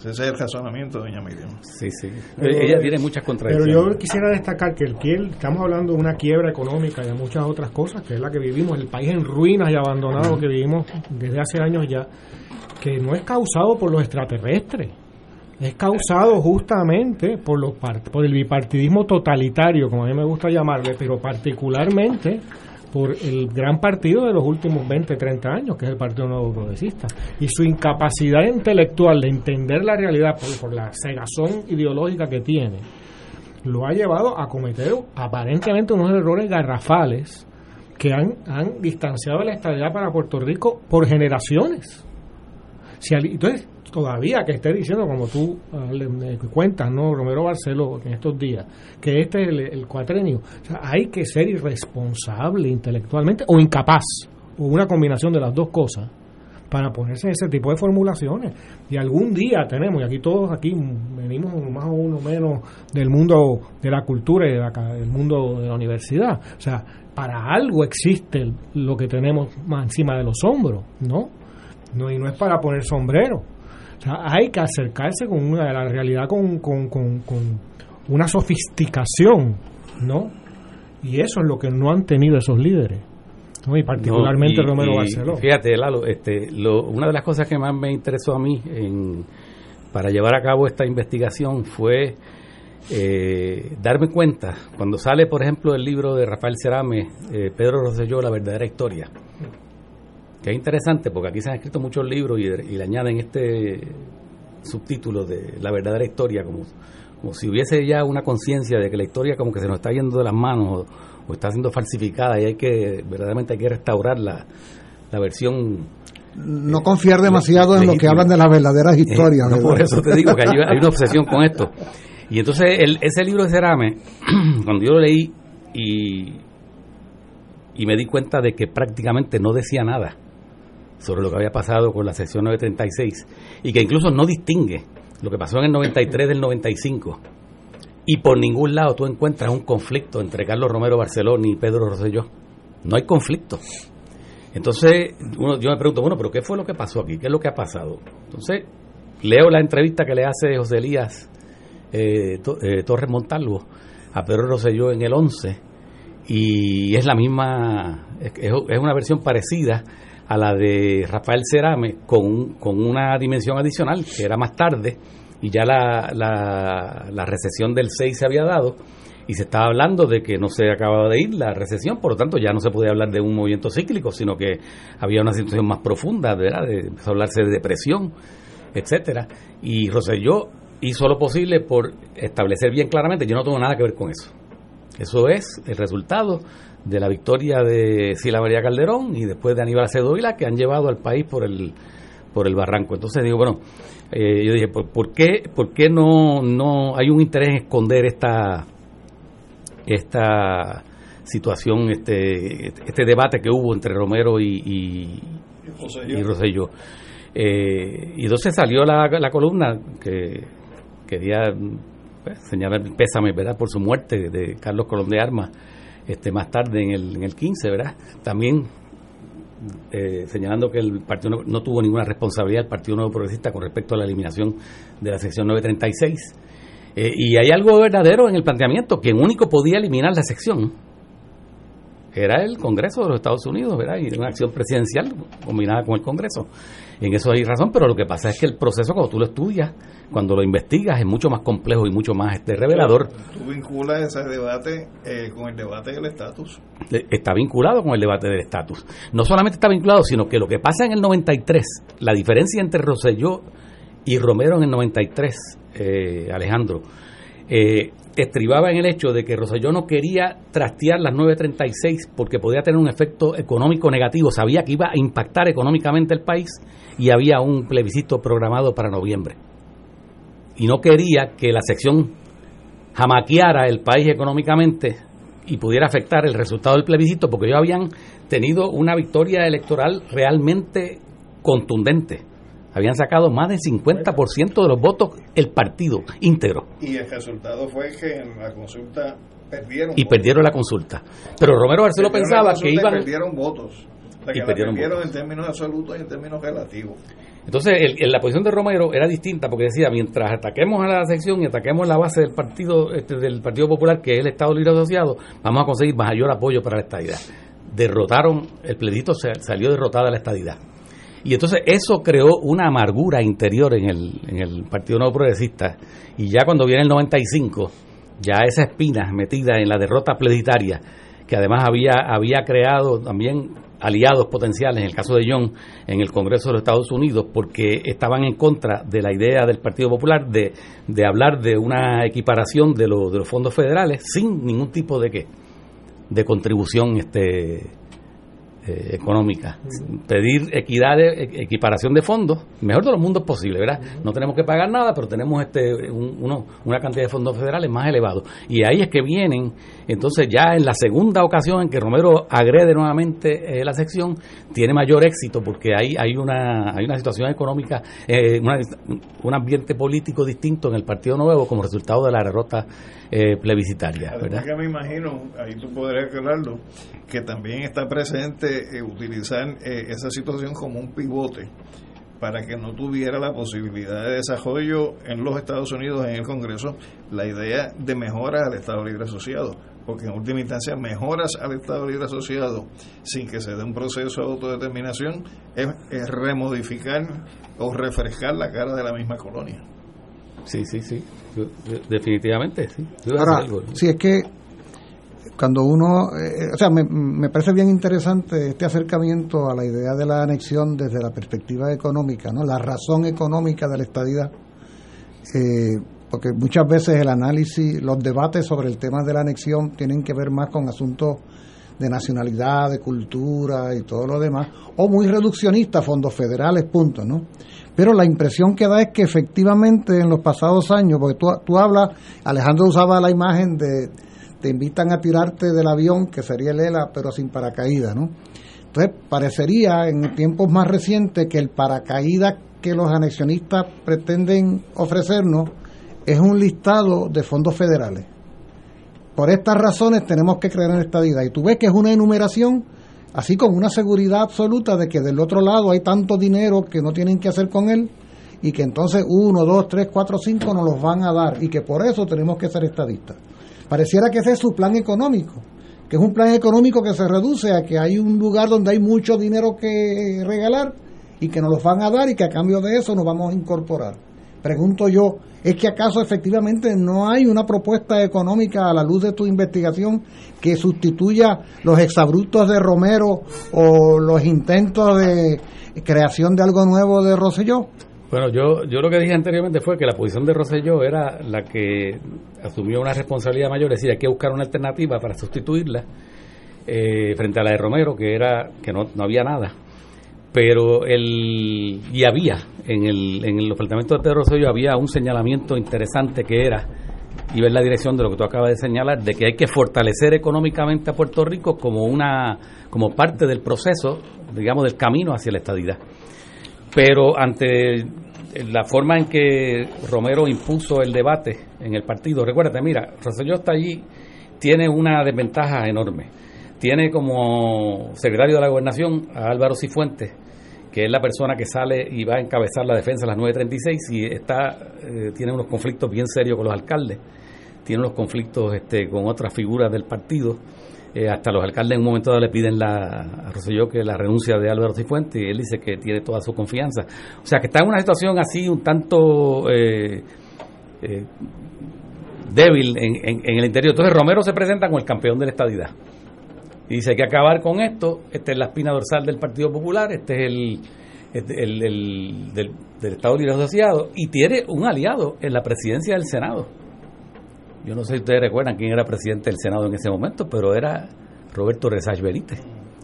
Ese es el razonamiento, doña Miriam. Sí, sí. Pero- Ella tiene muchas Pero contradicciones. yo quisiera destacar que el que estamos hablando de una quiebra económica y de muchas otras cosas, que es la que vivimos, el país en ruinas y abandonado que vivimos desde hace años ya, que no es causado por los extraterrestres, es causado justamente por los por el bipartidismo totalitario, como a mí me gusta llamarle, pero particularmente por el gran partido de los últimos 20, 30 años, que es el Partido Nuevo Progresista, y su incapacidad intelectual de entender la realidad por, la cegazón ideológica que tiene, lo ha llevado a cometer aparentemente unos errores garrafales que han, han distanciado la estabilidad para Puerto Rico por generaciones. Si entonces, todavía que esté diciendo, como tú cuentas, ¿no? Romero Barceló, en estos días, que este es el, el cuatrenio, hay que ser irresponsable intelectualmente o incapaz, o una combinación de las dos cosas, para ponerse en ese tipo de formulaciones. Y algún día tenemos, y aquí todos aquí venimos más o menos del mundo de la cultura y de la del mundo de la universidad. O sea, para algo existe lo que tenemos más encima de los hombros, ¿no? No y no es para poner sombrero. O sea, hay que acercarse con una, la realidad con, con, con, con una sofisticación, ¿no? Y eso es lo que no han tenido esos líderes. ¿no? Y particularmente No, y- Romero y Barceló. Fíjate, Lalo, este, lo- una de las cosas que más me interesó a mí en, para llevar a cabo esta investigación fue eh, darme cuenta, cuando sale, por ejemplo, el libro de Rafael Cerame, eh, Pedro Rosselló, La verdadera historia, que es interesante porque aquí se han escrito muchos libros y, y le añaden este subtítulo de La verdadera historia, como, como si hubiese ya una conciencia de que la historia como que se nos está yendo de las manos o, o está siendo falsificada y hay que, verdaderamente hay que restaurar la, la versión No confiar demasiado en lo que hablan de las verdaderas historias. Eh, no, ¿verdad? por eso te digo que hay, hay una obsesión con esto. Y entonces el- ese libro de Cerame, cuando yo lo leí y, y me di cuenta de que prácticamente no decía nada sobre lo que había pasado con la sección 936 y que incluso no distingue lo que pasó en el 93 del 95 y por ningún lado tú encuentras un conflicto entre Carlos Romero Barceló y Pedro Rosselló. No hay conflicto. Entonces, uno- yo me pregunto, bueno, pero ¿qué fue lo que pasó aquí? ¿Qué es lo que ha pasado? Entonces, leo la entrevista que le hace José Elías eh, eh, Torres Montalvo a Pedro Rosselló en el 11 y es la misma, es, es una versión parecida a la de Rafael Cerame con, con una dimensión adicional que era más tarde y ya la, la, la recesión del 6 se había dado y se estaba hablando de que no se acababa de ir la recesión, por lo tanto ya no se podía hablar de un movimiento cíclico, sino que había una situación más profunda, ¿verdad? De, empezó a hablarse de depresión, etcétera. Y Rosselló hizo lo posible por establecer bien claramente, yo no tengo nada que ver con eso. Eso es el resultado de la victoria de Sila María Calderón y después de Aníbal Acevedo Vila que han llevado al país por el por el barranco. Entonces digo, bueno, eh, yo dije, ¿por, por qué, por qué no, no hay un interés en esconder esta esta situación, este, este debate que hubo entre Romero y, y, y Rosselló. Eh, y entonces salió la, la columna que quería pues, señalar el pésame ¿verdad? por su muerte de Carlos Colón de Armas este, más tarde en el, en el 15, ¿verdad? También eh, señalando que el partido no, no tuvo ninguna responsabilidad el Partido Nuevo Progresista con respecto a la eliminación de la sección 936. Eh, y hay algo verdadero en el planteamiento, quien único podía eliminar la sección era el Congreso de los Estados Unidos, ¿verdad? Y una acción presidencial combinada con el Congreso. En eso hay razón, pero lo que pasa es que el proceso, cuando tú lo estudias, cuando lo investigas, es mucho más complejo y mucho más este, revelador. Tú vinculas ese debate eh, con el debate del estatus. Eh, Está vinculado con el debate del estatus. No solamente está vinculado, sino que lo que pasa en el 93, la diferencia entre Rosselló y Romero en el 93, eh, Alejandro, eh, estribaba en el hecho de que Rosselló no quería trastear las 936 porque podía tener un efecto económico negativo, sabía que iba a impactar económicamente el país y había un plebiscito programado para noviembre. Y no quería que la sección jamaqueara el país económicamente y pudiera afectar el resultado del plebiscito porque ellos habían tenido una victoria electoral realmente contundente. Habían sacado más del 50% de los votos el partido íntegro Y el resultado fue que en la consulta perdieron. y votos. perdieron la consulta. Pero Romero Barceló pensaba que y iban Perdieron votos. O sea, Y que perdieron perdieron votos. en términos absolutos y en términos relativos. Entonces, el- la posición de Romero era distinta porque decía, mientras ataquemos a la sección y ataquemos la base del partido este, del Partido Popular, que es el Estado Libre Asociado, vamos a conseguir mayor apoyo para la estadidad. Derrotaron, el plebiscito se- salió derrotada la estadidad. Y entonces eso creó una amargura interior en el, en el Partido Nuevo Progresista. Y ya cuando viene el 95, ya esa espina metida en la derrota plebiscitaria, que además había, había creado también aliados potenciales, en el caso de John, en el Congreso de los Estados Unidos, porque estaban en contra de la idea del Partido Popular de, de hablar de una equiparación de, los de los fondos federales sin ningún tipo de qué, de contribución este eh, económica. Pedir equidad, de, e- equiparación de fondos, mejor de los mundos posible, ¿verdad? No tenemos que pagar nada, pero tenemos este un- uno, una cantidad de fondos federales más elevados. Y ahí es que vienen, entonces ya en la segunda ocasión en que Romero agrede nuevamente eh, la sección, tiene mayor éxito porque hay, hay, una, hay una situación económica, eh, una- un ambiente político distinto en el Partido Nuevo como resultado de la derrota eh, plebiscitaria, ¿verdad? que me imagino, ahí tú podrías aclararlo, que también está presente eh, utilizar eh, esa situación como un pivote para que no tuviera la posibilidad de desarrollo en los Estados Unidos, en el Congreso, la idea de mejora al Estado Libre Asociado. Porque en última instancia, mejoras al Estado Libre Asociado sin que se dé un proceso de autodeterminación es, es remodificar o refrescar la cara de la misma colonia. Sí, sí, sí. Definitivamente, sí. Ahora, si es que cuando uno, eh, o sea, me, me parece bien interesante este acercamiento a la idea de la anexión desde la perspectiva económica, ¿no? La razón económica de la estadidad, eh, porque muchas veces el análisis, los debates sobre el tema de la anexión tienen que ver más con asuntos de nacionalidad, de cultura y todo lo demás, o muy reduccionistas, fondos federales, punto, ¿no? Pero la impresión que da es que efectivamente en los pasados años, porque tú, tú hablas, Alejandro usaba la imagen de te invitan a tirarte del avión, que sería el ELA, pero sin paracaídas, ¿no? Entonces, parecería en tiempos más recientes que el paracaídas que los anexionistas pretenden ofrecernos es un listado de fondos federales. Por estas razones tenemos que creer en esta vida. Y tú ves que es una enumeración, así con una seguridad absoluta de que del otro lado hay tanto dinero que no tienen que hacer con él y que entonces uno, dos, tres, cuatro, cinco nos los van a dar y que por eso tenemos que ser estadistas. Pareciera que ese es su plan económico, que es un plan económico que se reduce a que hay un lugar donde hay mucho dinero que regalar y que nos los van a dar y que a cambio de eso nos vamos a incorporar. Pregunto yo, ¿es que acaso efectivamente no hay una propuesta económica a la luz de tu investigación que sustituya los exabruptos de Romero o los intentos de creación de algo nuevo de Rosselló? Bueno, yo, yo lo que dije anteriormente fue que la posición de Rosselló era la que asumió una responsabilidad mayor, es decir, hay que buscar una alternativa para sustituirla eh, frente a la de Romero, que era que no, no había nada. Pero el y había en el en los planteamientos de Rosselló había un señalamiento interesante que era y ver la dirección de lo que tú acabas de señalar de que hay que fortalecer económicamente a Puerto Rico como una como parte del proceso, digamos, del camino hacia la estadidad pero ante la forma en que Romero impuso el debate en el partido, recuérdate, mira, Rosselló está allí, tiene una desventaja enorme. Tiene como secretario de la gobernación a Álvaro Cifuentes, que es la persona que sale y va a encabezar la defensa de las 936 y está eh, tiene unos conflictos bien serios con los alcaldes, tiene unos conflictos este, con otras figuras del partido Eh, hasta los alcaldes en un momento dado le piden la, a Rosselló que la renuncia de Álvaro Cifuentes y él dice que tiene toda su confianza. O sea que está en una situación así un tanto eh, eh, débil en el interior. Entonces Romero se presenta como el campeón de la estadidad. Y dice hay que acabar con esto. Esta es la espina dorsal del Partido Popular, este es el, este- el- el- del, del Estado Libre Asociado y tiene un aliado en la presidencia del Senado. Yo no sé si ustedes recuerdan quién era presidente del Senado en ese momento, pero era Roberto Resach Benítez,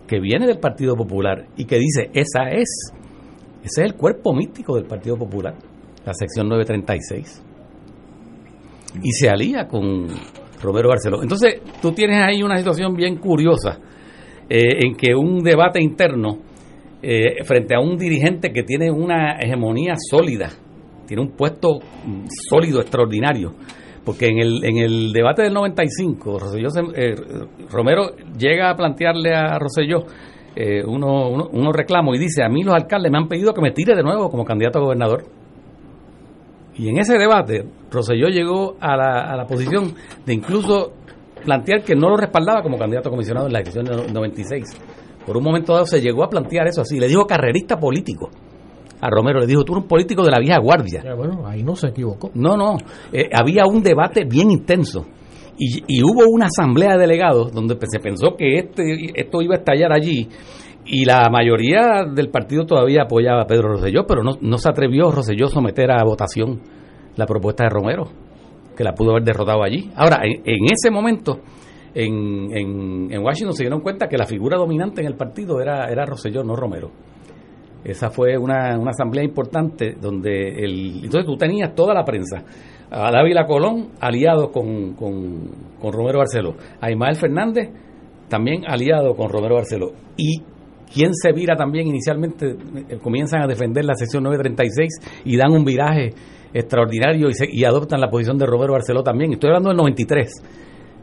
que viene del Partido Popular y que dice, esa es, ese es el cuerpo místico del Partido Popular, la sección 936. Y se alía con Romero Barceló. Entonces, tú tienes ahí una situación bien curiosa eh, en que un debate interno eh, frente a un dirigente que tiene una hegemonía sólida, tiene un puesto mm, sólido, extraordinario, porque en el, en el debate del 95, Rosselló se- eh, Romero llega a plantearle a Rosselló eh, uno- uno- unos reclamos y dice, a mí los alcaldes me han pedido que me tire de nuevo como candidato a gobernador. Y en ese debate, Rosselló llegó a la, a la posición de incluso plantear que no lo respaldaba como candidato a comisionado en la elección del 96. Por un momento dado se llegó a plantear eso así. Le dijo carrerista político a Romero. Le dijo, tú eres un político de la vieja guardia. Ya, bueno, ahí no se equivocó. No, no. eh, había un debate bien intenso. Y, y hubo una asamblea de delegados donde se pensó que este, esto iba a estallar allí. Y la mayoría del partido todavía apoyaba a Pedro Rosselló, pero no, no se atrevió Rosselló a someter a votación la propuesta de Romero, que la pudo haber derrotado allí. Ahora, en, ese momento, en, en, en Washington se dieron cuenta que la figura dominante en el partido era, era Rosselló, no Romero. Esa fue una, una asamblea importante donde el, entonces tú tenías toda la prensa. A Dávila Colón aliado con, con, con Romero Barceló. A Ismael Fernández también aliado con Romero Barceló. Y quien se vira también inicialmente, eh, comienzan a defender la sección 936 y dan un viraje extraordinario y, se- y adoptan la posición de Romero Barceló también. Estoy hablando del 93,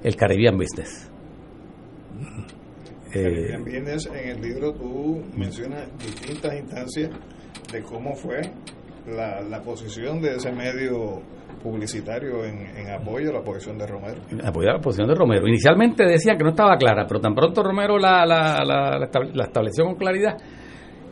el Caribbean Business. Eh, También es- en el libro tú mencionas distintas instancias de cómo fue la, la posición de ese medio publicitario en, en apoyo a la posición de Romero. apoyaba la posición de Romero. Inicialmente decían que no estaba clara, pero tan pronto Romero la, la, la- la estab- la estableció con claridad,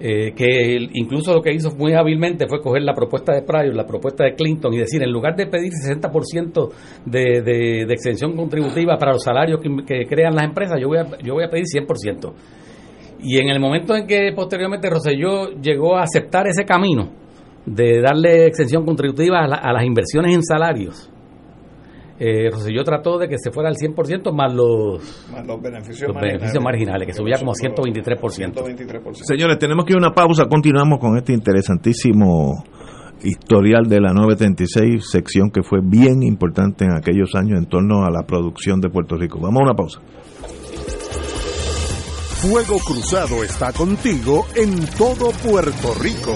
eh, que incluso lo que hizo muy hábilmente fue coger la propuesta de Pryor, la propuesta de Clinton y decir, en lugar de pedir 60% de, de, de exención contributiva para los salarios que, que crean las empresas, yo voy, a, yo voy a pedir 100%. Y en el momento en que posteriormente Rosselló llegó a aceptar ese camino de darle exención contributiva a, la- a las inversiones en salarios, eh, Rosselló trató de que se fuera al 100% más los, Más los beneficios los marginales. beneficios marginales, que subía como a 123%. 123%. Señores, tenemos que ir a una pausa. Continuamos con este interesantísimo historial de la 936, sección que fue bien importante en aquellos años en torno a la producción de Puerto Rico. Vamos a una pausa. Fuego Cruzado está contigo en todo Puerto Rico.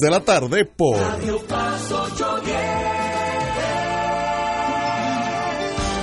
de la tarde por Radio Paz 810.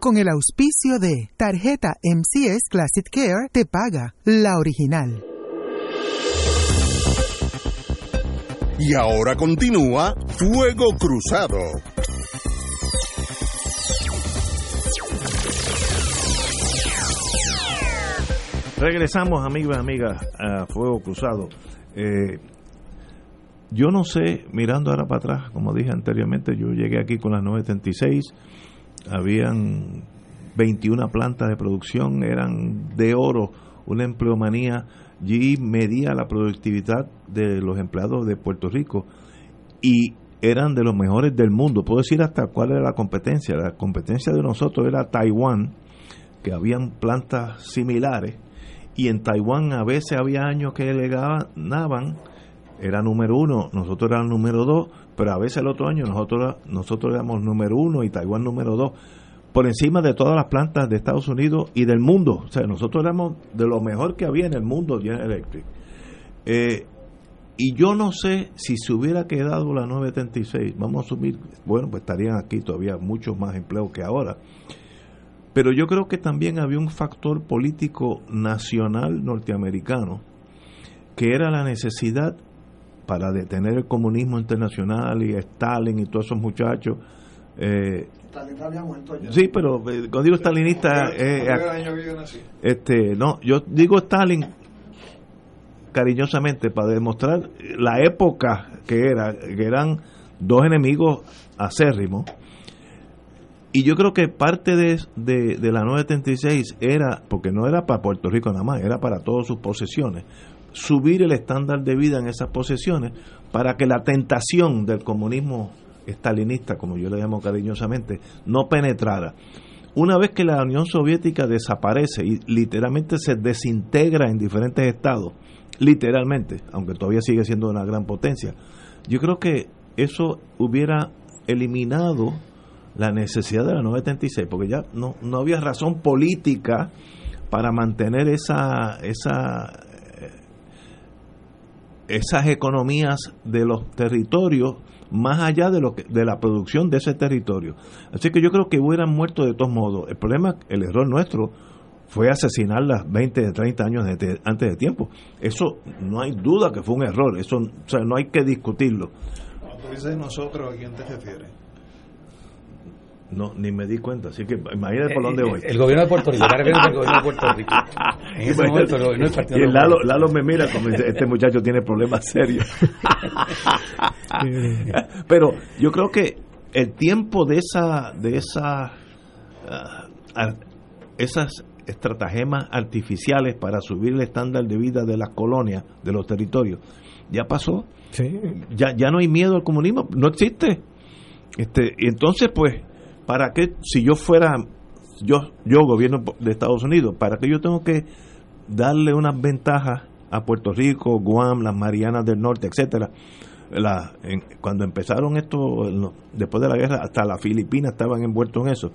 Con el auspicio de Tarjeta MCS Classic Care te paga la original. Y ahora continúa Fuego Cruzado. Regresamos, amigos y amigas, a Fuego Cruzado. Eh, yo no sé, mirando ahora para atrás, como dije anteriormente, yo llegué aquí con las 936, habían 21 plantas de producción, eran de oro, una empleomanía, y medía la productividad de los empleados de Puerto Rico y eran de los mejores del mundo. Puedo decir hasta cuál era la competencia. La competencia de nosotros era Taiwán, que habían plantas similares, y en Taiwán a veces había años que ganaban, era número uno, nosotros éramos número dos, pero a veces el otro año nosotros, nosotros éramos número uno y Taiwán número dos, por encima de todas las plantas de Estados Unidos y del mundo. O sea, nosotros éramos de lo mejor que había en el mundo General Electric. Eh, y yo no sé si se hubiera quedado la 936, vamos a asumir, bueno, pues estarían aquí todavía muchos más empleos que ahora. Pero yo creo que también había un factor político nacional norteamericano, que era la necesidad para detener el comunismo internacional y Stalin y todos esos muchachos. Eh, Stalin había muerto ya. sí, pero eh, cuando digo stalinista, eh, este, no, yo digo Stalin cariñosamente para demostrar la época que era, que eran dos enemigos acérrimos. Y yo creo que parte de, de, de la 936 era, porque no era para Puerto Rico nada más, era para todas sus posesiones, subir el estándar de vida en esas posesiones para que la tentación del comunismo estalinista, como yo le llamo cariñosamente, no penetrara. Una vez que la Unión Soviética desaparece y literalmente se desintegra en diferentes estados, literalmente, aunque todavía sigue siendo una gran potencia, yo creo que eso hubiera eliminado la necesidad de la 936, porque ya no, no había razón política para mantener esa, esa esas economías de los territorios más allá de lo que, de la producción de ese territorio. Así que yo creo que hubieran muerto de todos modos. El problema, el error nuestro fue asesinarlas 20, 30 años antes de tiempo. Eso no hay duda que fue un error, eso o sea, no hay que discutirlo. ¿a quién te refieres? No, ni me di cuenta, así que imagínate por dónde voy. El, gobierno de Puerto Rico, el gobierno de Puerto Rico. En ese momento, el gobierno del Partido y Lalo, Lalo me mira como dice, este muchacho tiene problemas serios. Pero yo creo que el tiempo de esa de esa uh, esas estratagemas artificiales para subir el estándar de vida de las colonias, de los territorios, ya pasó. Sí. Ya ya no hay miedo al comunismo, no existe. Este, y entonces pues ¿para qué si yo fuera yo yo gobierno de Estados Unidos, para qué yo tengo que darle unas ventajas a Puerto Rico, Guam, las Marianas del Norte, etcétera? Cuando empezaron esto, después de la guerra, hasta las Filipinas estaban envueltos en eso.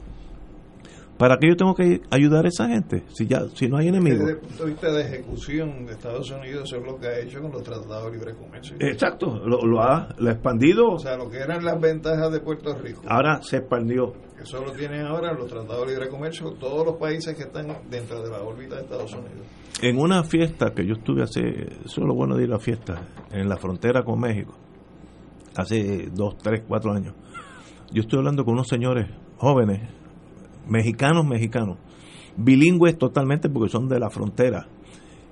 ¿Para qué yo tengo que ayudar a esa gente si ya si no hay enemigos? Desde el punto de vista de ejecución de Estados Unidos, eso es lo que ha hecho con los tratados de libre comercio. Exacto, lo, lo ha lo ha expandido. O sea, lo que eran las ventajas de Puerto Rico. Ahora se expandió. Eso lo tienen ahora los tratados de libre comercio, todos los países que están dentro de la órbita de Estados Unidos. En una fiesta que yo estuve hace, eso es lo bueno de ir a fiesta, en la frontera con México, hace dos, tres, cuatro años. Yo estoy hablando con unos señores jóvenes, mexicanos, mexicanos, bilingües totalmente porque son de la frontera,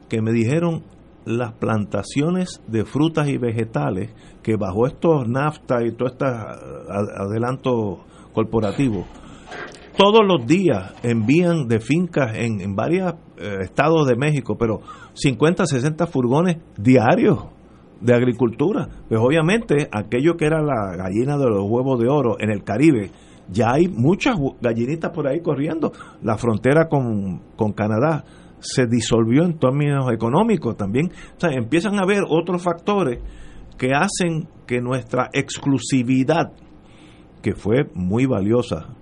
que me dijeron las plantaciones de frutas y vegetales que bajo estos NAFTA y todo este adelanto corporativo, todos los días envían de fincas en, en varios eh, estados de México, pero 50, 60 furgones diarios de agricultura. Pues obviamente aquello que era la gallina de los huevos de oro en el Caribe, ya hay muchas gallinitas por ahí corriendo. La frontera con, con Canadá se disolvió en términos económicos también. O sea, empiezan a haber otros factores que hacen que nuestra exclusividad, que fue muy valiosa,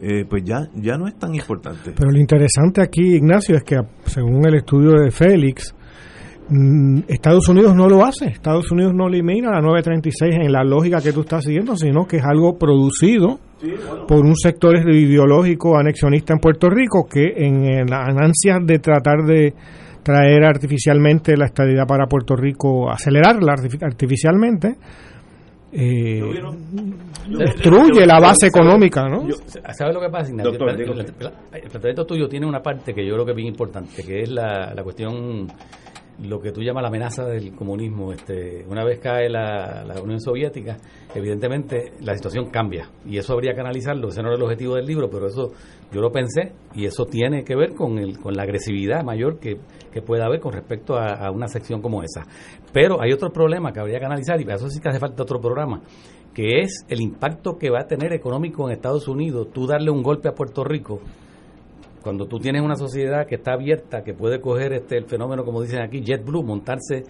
eh, pues ya, ya no es tan importante. Pero lo interesante aquí, Ignacio, es que según el estudio de Félix, mm, Estados Unidos no lo hace. Estados Unidos no elimina la 936 en la lógica que tú estás siguiendo, sino que es algo producido por un sector ideológico anexionista en Puerto Rico que en, la ansias de tratar de traer artificialmente la estadidad para Puerto Rico, acelerarla artificialmente, eh, destruye la base económica, ¿no? ¿Sabes lo que pasa, Ignacio? el, planteamiento tuyo tiene una parte que yo creo que es bien importante, que es la, la cuestión lo que tú llamas la amenaza del comunismo. Este, una vez cae la, Unión Soviética, evidentemente la situación cambia y eso habría que analizarlo. Ese no era el objetivo del libro, pero eso yo lo pensé y eso tiene que ver con, el, con la agresividad mayor que, que puede haber con respecto a, una sección como esa. Pero hay otro problema que habría que analizar y para eso sí que hace falta otro programa que es el impacto que va a tener económico en Estados Unidos, tú darle un golpe a Puerto Rico, cuando tú tienes una sociedad que está abierta, que puede coger este el fenómeno, como dicen aquí, JetBlue, montarse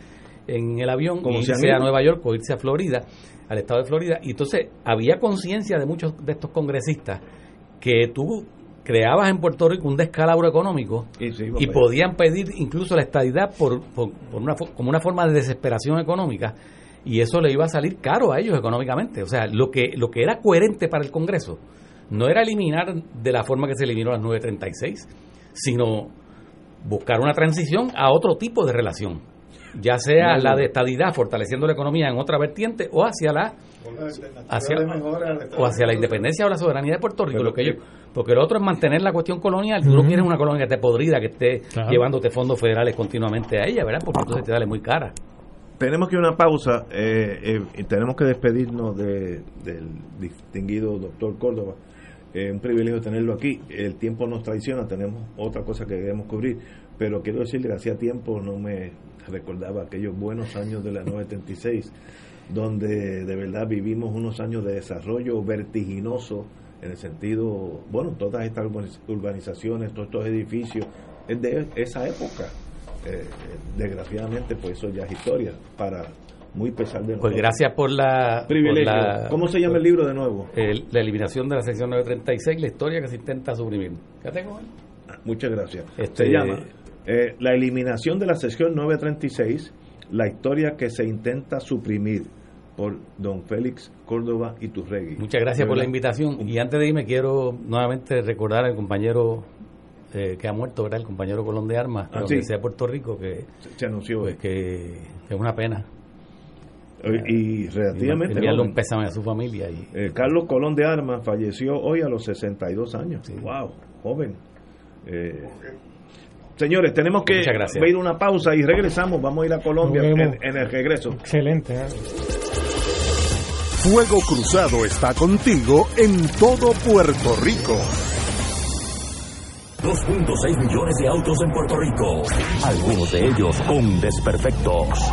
en el avión como irse a Nueva York o irse a Florida, al estado de Florida. Y entonces había conciencia de muchos de estos congresistas que tú creabas en Puerto Rico un descalabro económico y, podían pedir incluso la estadidad por, por, una, como una forma de desesperación económica y eso le iba a salir caro a ellos económicamente. O sea, lo que, lo que era coherente para el Congreso no era eliminar de la forma que se eliminó las 936, sino buscar una transición a otro tipo de relación, ya sea la de estadidad, fortaleciendo la economía en otra vertiente, o hacia la hacia, o hacia la independencia o la soberanía de Puerto Rico. lo que yo, porque lo otro es mantener la cuestión colonial. Tú no quieres una colonia que esté podrida, que esté llevándote fondos federales continuamente a ella, ¿verdad? Porque entonces te sale muy cara. Tenemos que ir a una pausa eh, eh, y tenemos que despedirnos de, del distinguido doctor Córdoba es un privilegio tenerlo aquí. El tiempo nos traiciona, tenemos otra cosa que queremos cubrir, pero quiero decirle que hacía tiempo no me recordaba aquellos buenos años de la 936, donde de verdad vivimos unos años de desarrollo vertiginoso en el sentido, bueno, todas estas urbanizaciones, todos estos edificios, es de esa época. Eh, desgraciadamente, pues eso ya es historia para muy pesar de Pues gracias por la, ¿Cómo se llama el libro de nuevo? la eliminación de la sección 936, la historia que se intenta suprimir. ¿Qué tengo? Muchas gracias. Este, se llama eh, La eliminación de la sección 936, la historia que se intenta suprimir por don Félix Córdoba y Turregui. Muchas gracias por la invitación. Y antes de irme quiero nuevamente recordar al compañero eh, que ha muerto, ¿verdad? El compañero Colón de Armas, ah, de sea Puerto Rico, que se, anunció. Pues, que es una pena y relativamente un pésame a su familia y, eh, Carlos Colón de Armas falleció hoy a los 62 años. Wow joven. Eh, señores tenemos que ir una pausa y regresamos. Vamos a ir a Colombia en, el regreso. Excelente ¿eh? Fuego Cruzado está contigo en todo Puerto Rico. 2.6 millones de autos en Puerto Rico. Algunos de ellos con desperfectos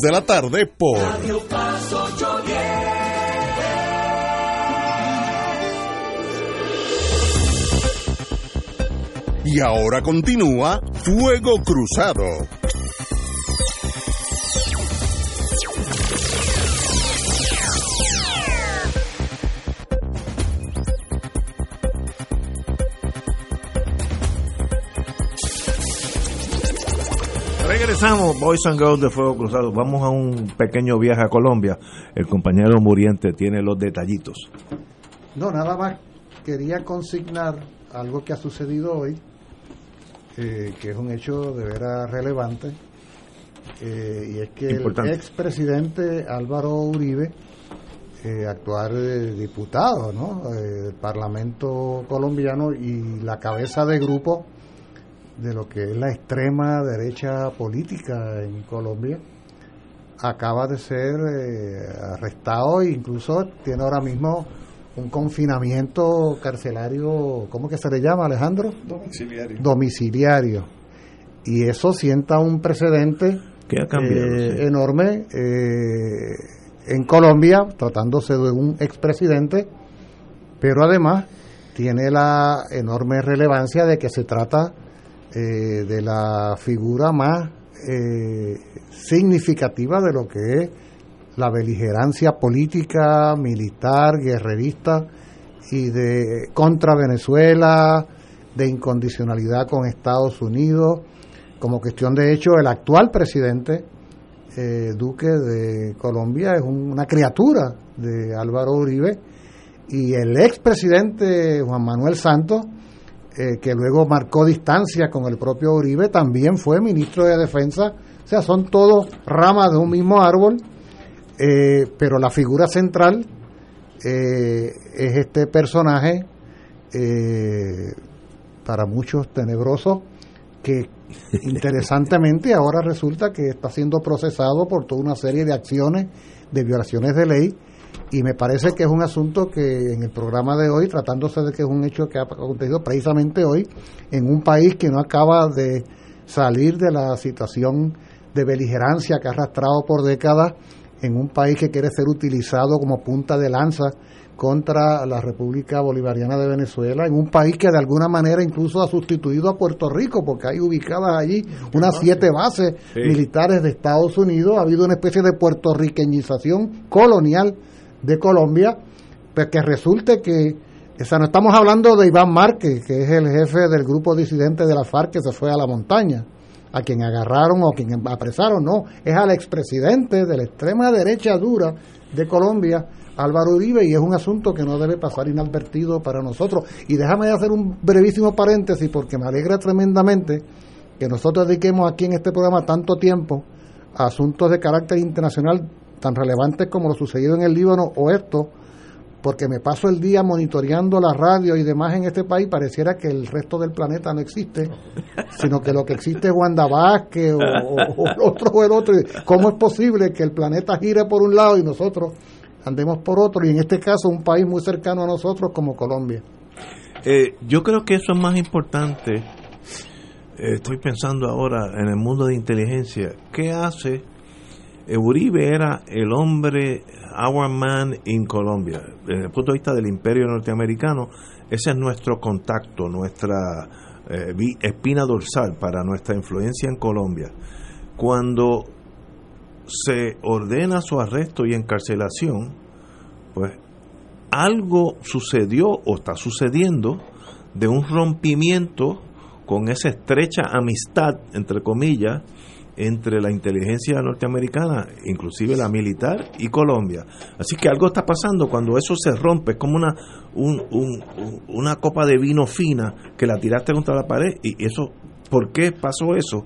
de la tarde por Radio Paz 810. Y ahora continúa Fuego Cruzado. Regresamos, Boys and Girls de Fuego Cruzado. Vamos a un pequeño viaje a Colombia. El compañero Muriente tiene los detallitos. No, nada más quería consignar algo que ha sucedido hoy, eh, que es un hecho de veras relevante, eh, y es que Importante. el expresidente Álvaro Uribe, eh, actual eh, diputado ¿no? Del Parlamento colombiano y la cabeza de grupo de lo que es la extrema derecha política en Colombia, acaba de ser eh, arrestado e incluso tiene ahora mismo un confinamiento carcelario, ¿cómo que se le llama, Alejandro? Domiciliario. Domiciliario. Y eso sienta un precedente Que ha cambiado, eh, sí. enorme eh, en Colombia, tratándose de un expresidente, pero además tiene la enorme relevancia de que se trata eh, de la figura más eh, significativa de lo que es la beligerancia política, militar, guerrerista y de contra Venezuela, de incondicionalidad con Estados Unidos. Como cuestión de hecho, el actual presidente eh, Duque de Colombia es un- una criatura de Álvaro Uribe y el expresidente Juan Manuel Santos, eh, que luego marcó distancia con el propio Uribe, también fue ministro de Defensa. O sea, son todos ramas de un mismo árbol, eh, pero la figura central eh, es este personaje, eh, para muchos tenebroso, que interesantemente ahora resulta que está siendo procesado por toda una serie de acciones de violaciones de ley y me parece que es un asunto que en el programa de hoy, tratándose de que es un hecho que ha acontecido precisamente hoy en un país que no acaba de salir de la situación de beligerancia que ha arrastrado por décadas, en un país que quiere ser utilizado como punta de lanza contra la República Bolivariana de Venezuela, en un país que de alguna manera incluso ha sustituido a Puerto Rico, porque hay ubicadas allí unas siete bases Sí. militares de Estados Unidos, ha habido una especie de puertorriqueñización colonial de Colombia, pues que resulte que, o sea, no estamos hablando de Iván Márquez, que es el jefe del grupo disidente de la FARC que se fue a la montaña, a quien agarraron o a quien apresaron, no, es al expresidente de la extrema derecha dura de Colombia, Álvaro Uribe, y es un asunto que no debe pasar inadvertido para nosotros. Y déjame hacer un brevísimo paréntesis porque me alegra tremendamente que nosotros dediquemos aquí en este programa tanto tiempo a asuntos de carácter internacional tan relevantes como lo sucedido en el Líbano o esto, porque me paso el día monitoreando la radio y demás en este país, pareciera que el resto del planeta no existe, sino que lo que existe es Wanda Vázquez o, el otro o el otro. ¿Cómo es posible que el planeta gire por un lado y nosotros andemos por otro? Y en este caso un país muy cercano a nosotros como Colombia. Eh, yo creo que eso es más importante. Eh, estoy pensando ahora en el mundo de inteligencia. ¿Qué hace Uribe era el hombre, our man in Colombia. Desde el punto de vista del imperio norteamericano, ese es nuestro contacto, nuestra eh, espina dorsal para nuestra influencia en Colombia. Cuando se ordena su arresto y encarcelación, pues algo sucedió o está sucediendo de un rompimiento con esa estrecha amistad, entre comillas, entre la inteligencia norteamericana, inclusive la militar, y Colombia. Así que algo está pasando cuando eso se rompe, es como una, una copa de vino fina que la tiraste contra la pared y eso, ¿por qué pasó eso?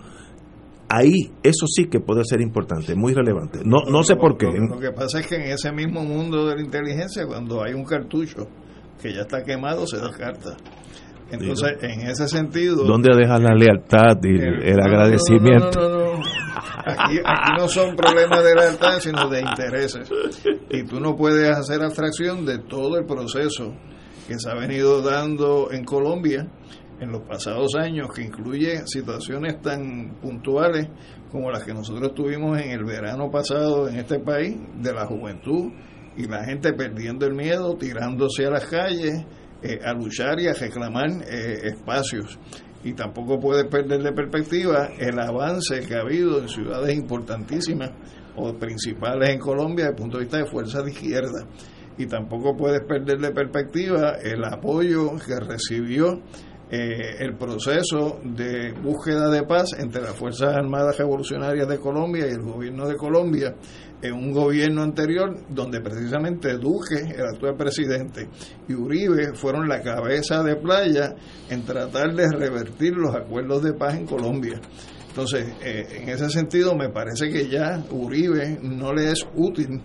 Ahí, eso sí que puede ser importante, muy relevante. No, no sé por qué. Lo, que pasa es que en ese mismo mundo de la inteligencia, cuando hay un cartucho que ya está quemado, se descarta. Entonces, en ese sentido... ¿Dónde la lealtad y el, agradecimiento? No, no, no, aquí, aquí, no son problemas de lealtad, sino de intereses. Y tú no puedes hacer abstracción de todo el proceso que se ha venido dando en Colombia en los pasados años, que incluye situaciones tan puntuales como las que nosotros tuvimos en el verano pasado en este país, de la juventud y la gente perdiendo el miedo, tirándose a las calles eh, a luchar y a reclamar eh, espacios. Y tampoco puedes perder de perspectiva el avance que ha habido en ciudades importantísimas o principales en Colombia desde el punto de vista de fuerzas de izquierda. Y tampoco puedes perder de perspectiva el apoyo que recibió eh, el proceso de búsqueda de paz entre las Fuerzas Armadas Revolucionarias de Colombia y el gobierno de Colombia en un gobierno anterior donde precisamente Duque, el actual presidente, y Uribe fueron la cabeza de playa en tratar de revertir los acuerdos de paz en Colombia. Entonces, eh, en ese sentido, me parece que ya Uribe no le es útil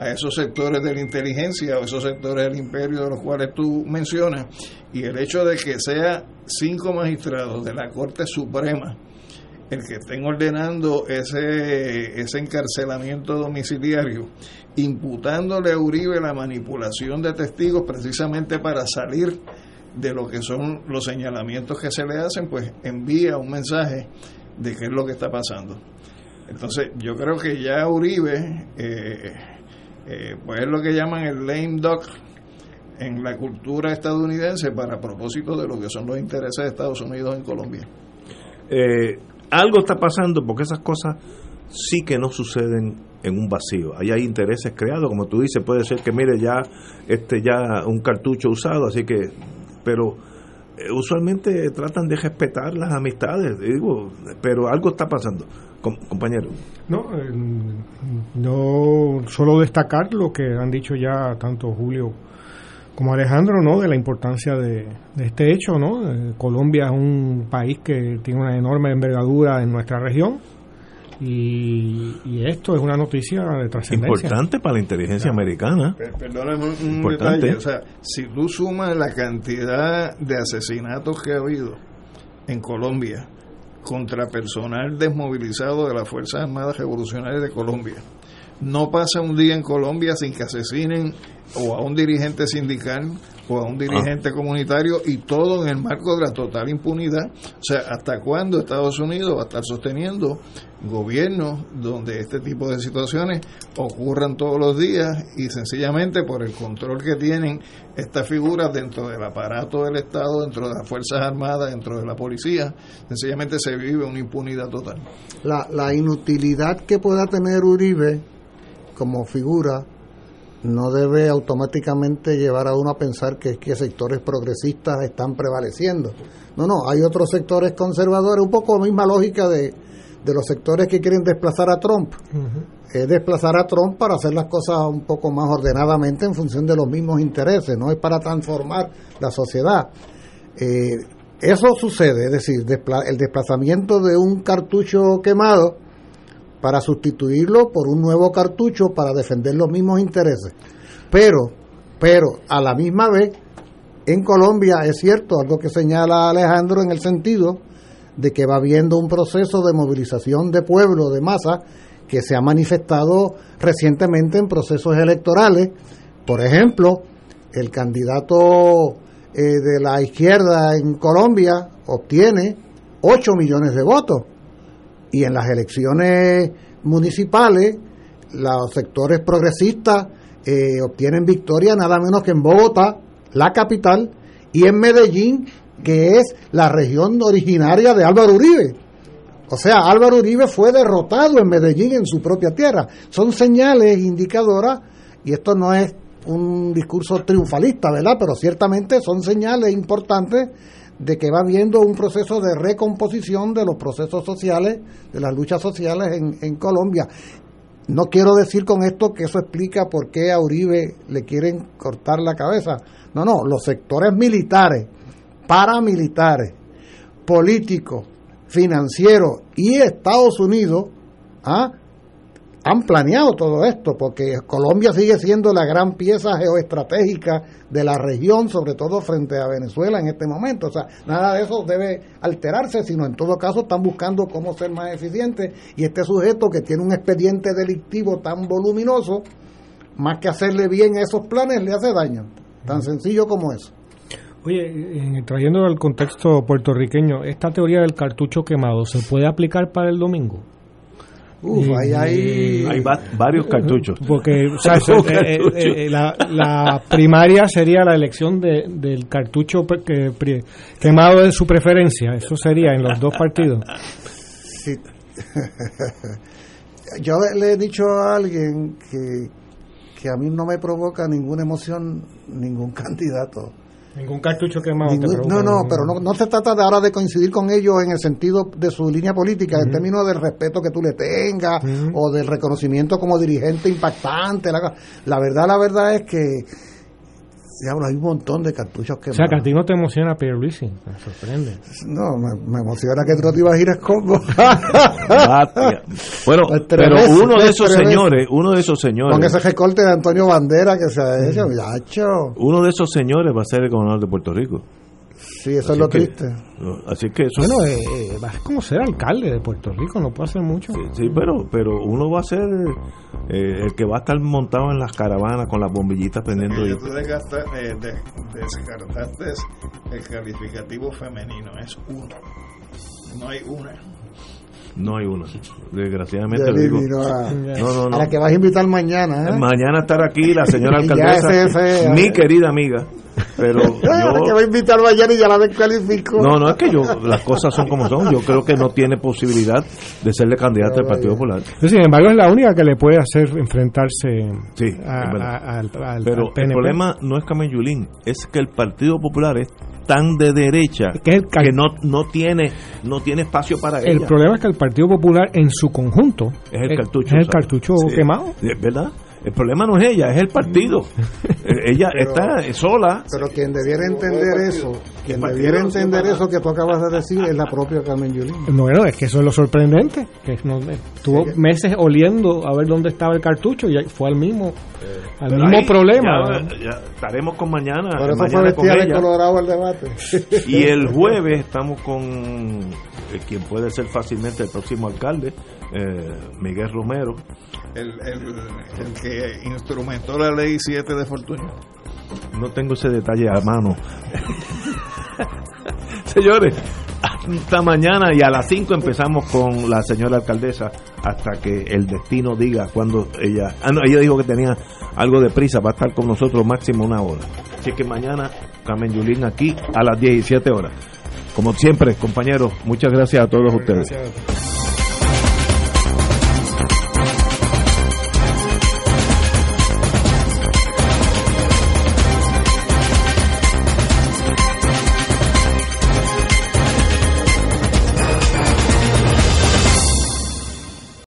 a esos sectores de la inteligencia o esos sectores del imperio de los cuales tú mencionas, y el hecho de que sea cinco magistrados de la Corte Suprema el que estén ordenando ese, ese encarcelamiento domiciliario, imputándole a Uribe la manipulación de testigos precisamente para salir de lo que son los señalamientos que se le hacen, pues envía un mensaje de qué es lo que está pasando. Entonces, yo creo que ya Uribe, eh, eh, pues es lo que llaman el lame duck en la cultura estadounidense para propósito de lo que son los intereses de Estados Unidos en Colombia. Eh, algo está pasando porque esas cosas sí que no suceden en un vacío. Ahí hay intereses creados, como tú dices, puede ser que mire ya este ya un cartucho usado, así que pero eh, usualmente tratan de respetar las amistades, digo, pero algo está pasando. Compañero. No, eh, no solo destacar lo que han dicho ya tanto Julio como Alejandro, ¿no? De la importancia de, este hecho, ¿no? Eh, Colombia es un país que tiene una enorme envergadura en nuestra región y, esto es una noticia de trascendencia. Importante para la inteligencia americana. Perdóname un, detalle, o sea, si tú sumas la cantidad de asesinatos que ha habido en Colombia contra personal desmovilizado de las Fuerzas Armadas Revolucionarias de Colombia, no pasa un día en Colombia sin que asesinen o a un dirigente sindical o a un dirigente ah. comunitario y todo en el marco de la total impunidad. O sea, ¿hasta cuándo Estados Unidos va a estar sosteniendo gobiernos donde este tipo de situaciones ocurran todos los días y sencillamente por el control que tienen estas figuras dentro del aparato del Estado, dentro de las Fuerzas Armadas, dentro de la policía, sencillamente se vive una impunidad total? La, la inutilidad que pueda tener Uribe como figura no debe automáticamente llevar a uno a pensar que, que sectores progresistas están prevaleciendo. No, no, hay otros sectores conservadores, un poco la misma lógica de, de los sectores que quieren desplazar a Trump. Es desplazar a Trump para hacer las cosas un poco más ordenadamente en función de los mismos intereses, no es para transformar la sociedad. Eh, eso sucede, es decir, el desplazamiento de un cartucho quemado para sustituirlo por un nuevo cartucho para defender los mismos intereses. Pero, pero a la misma vez, en Colombia es cierto algo que señala Alejandro en el sentido de que va habiendo un proceso de movilización de pueblo, de masa, que se ha manifestado recientemente en procesos electorales. Por ejemplo, el candidato eh, de la izquierda en Colombia obtiene 8 millones de votos y en las elecciones municipales los sectores progresistas eh, obtienen victoria nada menos que en Bogotá, la capital, y en Medellín, que es la región originaria de Álvaro Uribe. O sea, Álvaro Uribe fue derrotado en Medellín en su propia tierra. Son señales indicadoras, y esto no es un discurso triunfalista, ¿verdad? Pero ciertamente son señales importantes de que va habiendo un proceso de recomposición de los procesos sociales, de las luchas sociales en, en Colombia. No quiero decir con esto que eso explica por qué a Uribe le quieren cortar la cabeza. No, no, los sectores militares, paramilitares, políticos, financieros y Estados Unidos ¿ah? Han planeado todo esto, porque Colombia sigue siendo la gran pieza geoestratégica de la región, sobre todo frente a Venezuela en este momento. O sea, nada de eso debe alterarse, sino en todo caso están buscando cómo ser más eficientes y este sujeto que tiene un expediente delictivo tan voluminoso, más que hacerle bien a esos planes, le hace daño. Tan sencillo como eso. Oye, trayendo al contexto puertorriqueño, esta teoría del cartucho quemado se puede aplicar para el domingo. Uf, ahí hay... Hay va- varios cartuchos. Porque o sea, eso, eh, eh, eh, la, la primaria sería la elección de, del cartucho que, quemado de su preferencia. Eso sería en los dos partidos. Sí. Yo le he dicho a alguien que, que a mí no me provoca ninguna emoción ningún candidato. Ningún cartucho quemado. Ningún- no, no, pero no, no se trata de ahora de coincidir con ellos en el sentido de su línea política, en términos del respeto que tú le tengas o del reconocimiento como dirigente impactante. La, la verdad, la verdad es que diablo, hay un montón de cartuchos O quemados. sea, que a ti no te emociona Pierluisi. Me sorprende. No, me, me emociona que tú te ibas a ir a Congo. Bueno, pero uno de esos señores, uno de esos señores, Con ese recorte de Antonio Bandera que se ha hecho, muchacho. uno de esos señores va a ser el gobernador de Puerto Rico. Sí, eso Así es lo que- triste. Así que eso Bueno, eh, eh, vas como ser alcalde de Puerto Rico, no puede hacer mucho. Sí, pero, pero uno va a ser eh, el que va a estar montado en las caravanas con las bombillitas prendiendo. Ya y- tú desgasta- eh, de- descartaste el calificativo femenino, es uno. No hay una. No hay una. Desgraciadamente Ya lo digo. a, No, no, no. a la que vas a invitar mañana. ¿eh? Mañana estará aquí la señora alcaldesa, ese- ese- mi querida amiga. Pero Ah, la que yo, va a invitar mañana y ya la descalificó. no, no es que yo, las cosas son como son. Yo creo que no tiene posibilidad de serle candidato al Partido Popular. Sin embargo, es la única que le puede hacer enfrentarse Sí, a- a- al, al- Pero al PNP. el problema no es Carmen Yulín, es que el Partido Popular es tan de derecha que, el cal- que no, no tiene no tiene espacio para El ella. problema es que el Partido Popular en su conjunto es el cartucho. es el cartucho Sí, quemado. Verdad. El problema no es ella, es el partido. Eh, ella Pero- está sola. Pero quien debiera entender eso, quien debiera entender eso que tú acabas de decir es la propia Carmen Yulín. No, bueno, es que eso es lo sorprendente. Que no, estuvo meses oliendo a ver dónde estaba el cartucho y fue al mismo, al Pero mismo ahí problema. Ya, ya estaremos con mañana. Por eso fue mañana con vestida de ella. colorado el debate. Y el jueves estamos con eh, quien puede ser fácilmente el próximo alcalde, eh, Miguel Romero. El, el, el que instrumentó la ley 7 de Fortuño. No tengo ese detalle a mano. Señores, hasta mañana y a las 5 empezamos con la señora alcaldesa hasta que el destino diga cuando ella... Ah, no, ella dijo que tenía algo de prisa, va a estar con nosotros máximo una hora. Así que mañana Carmen Yulín aquí a las 17 horas. Como siempre, compañeros, muchas gracias a todos ustedes. Gracias.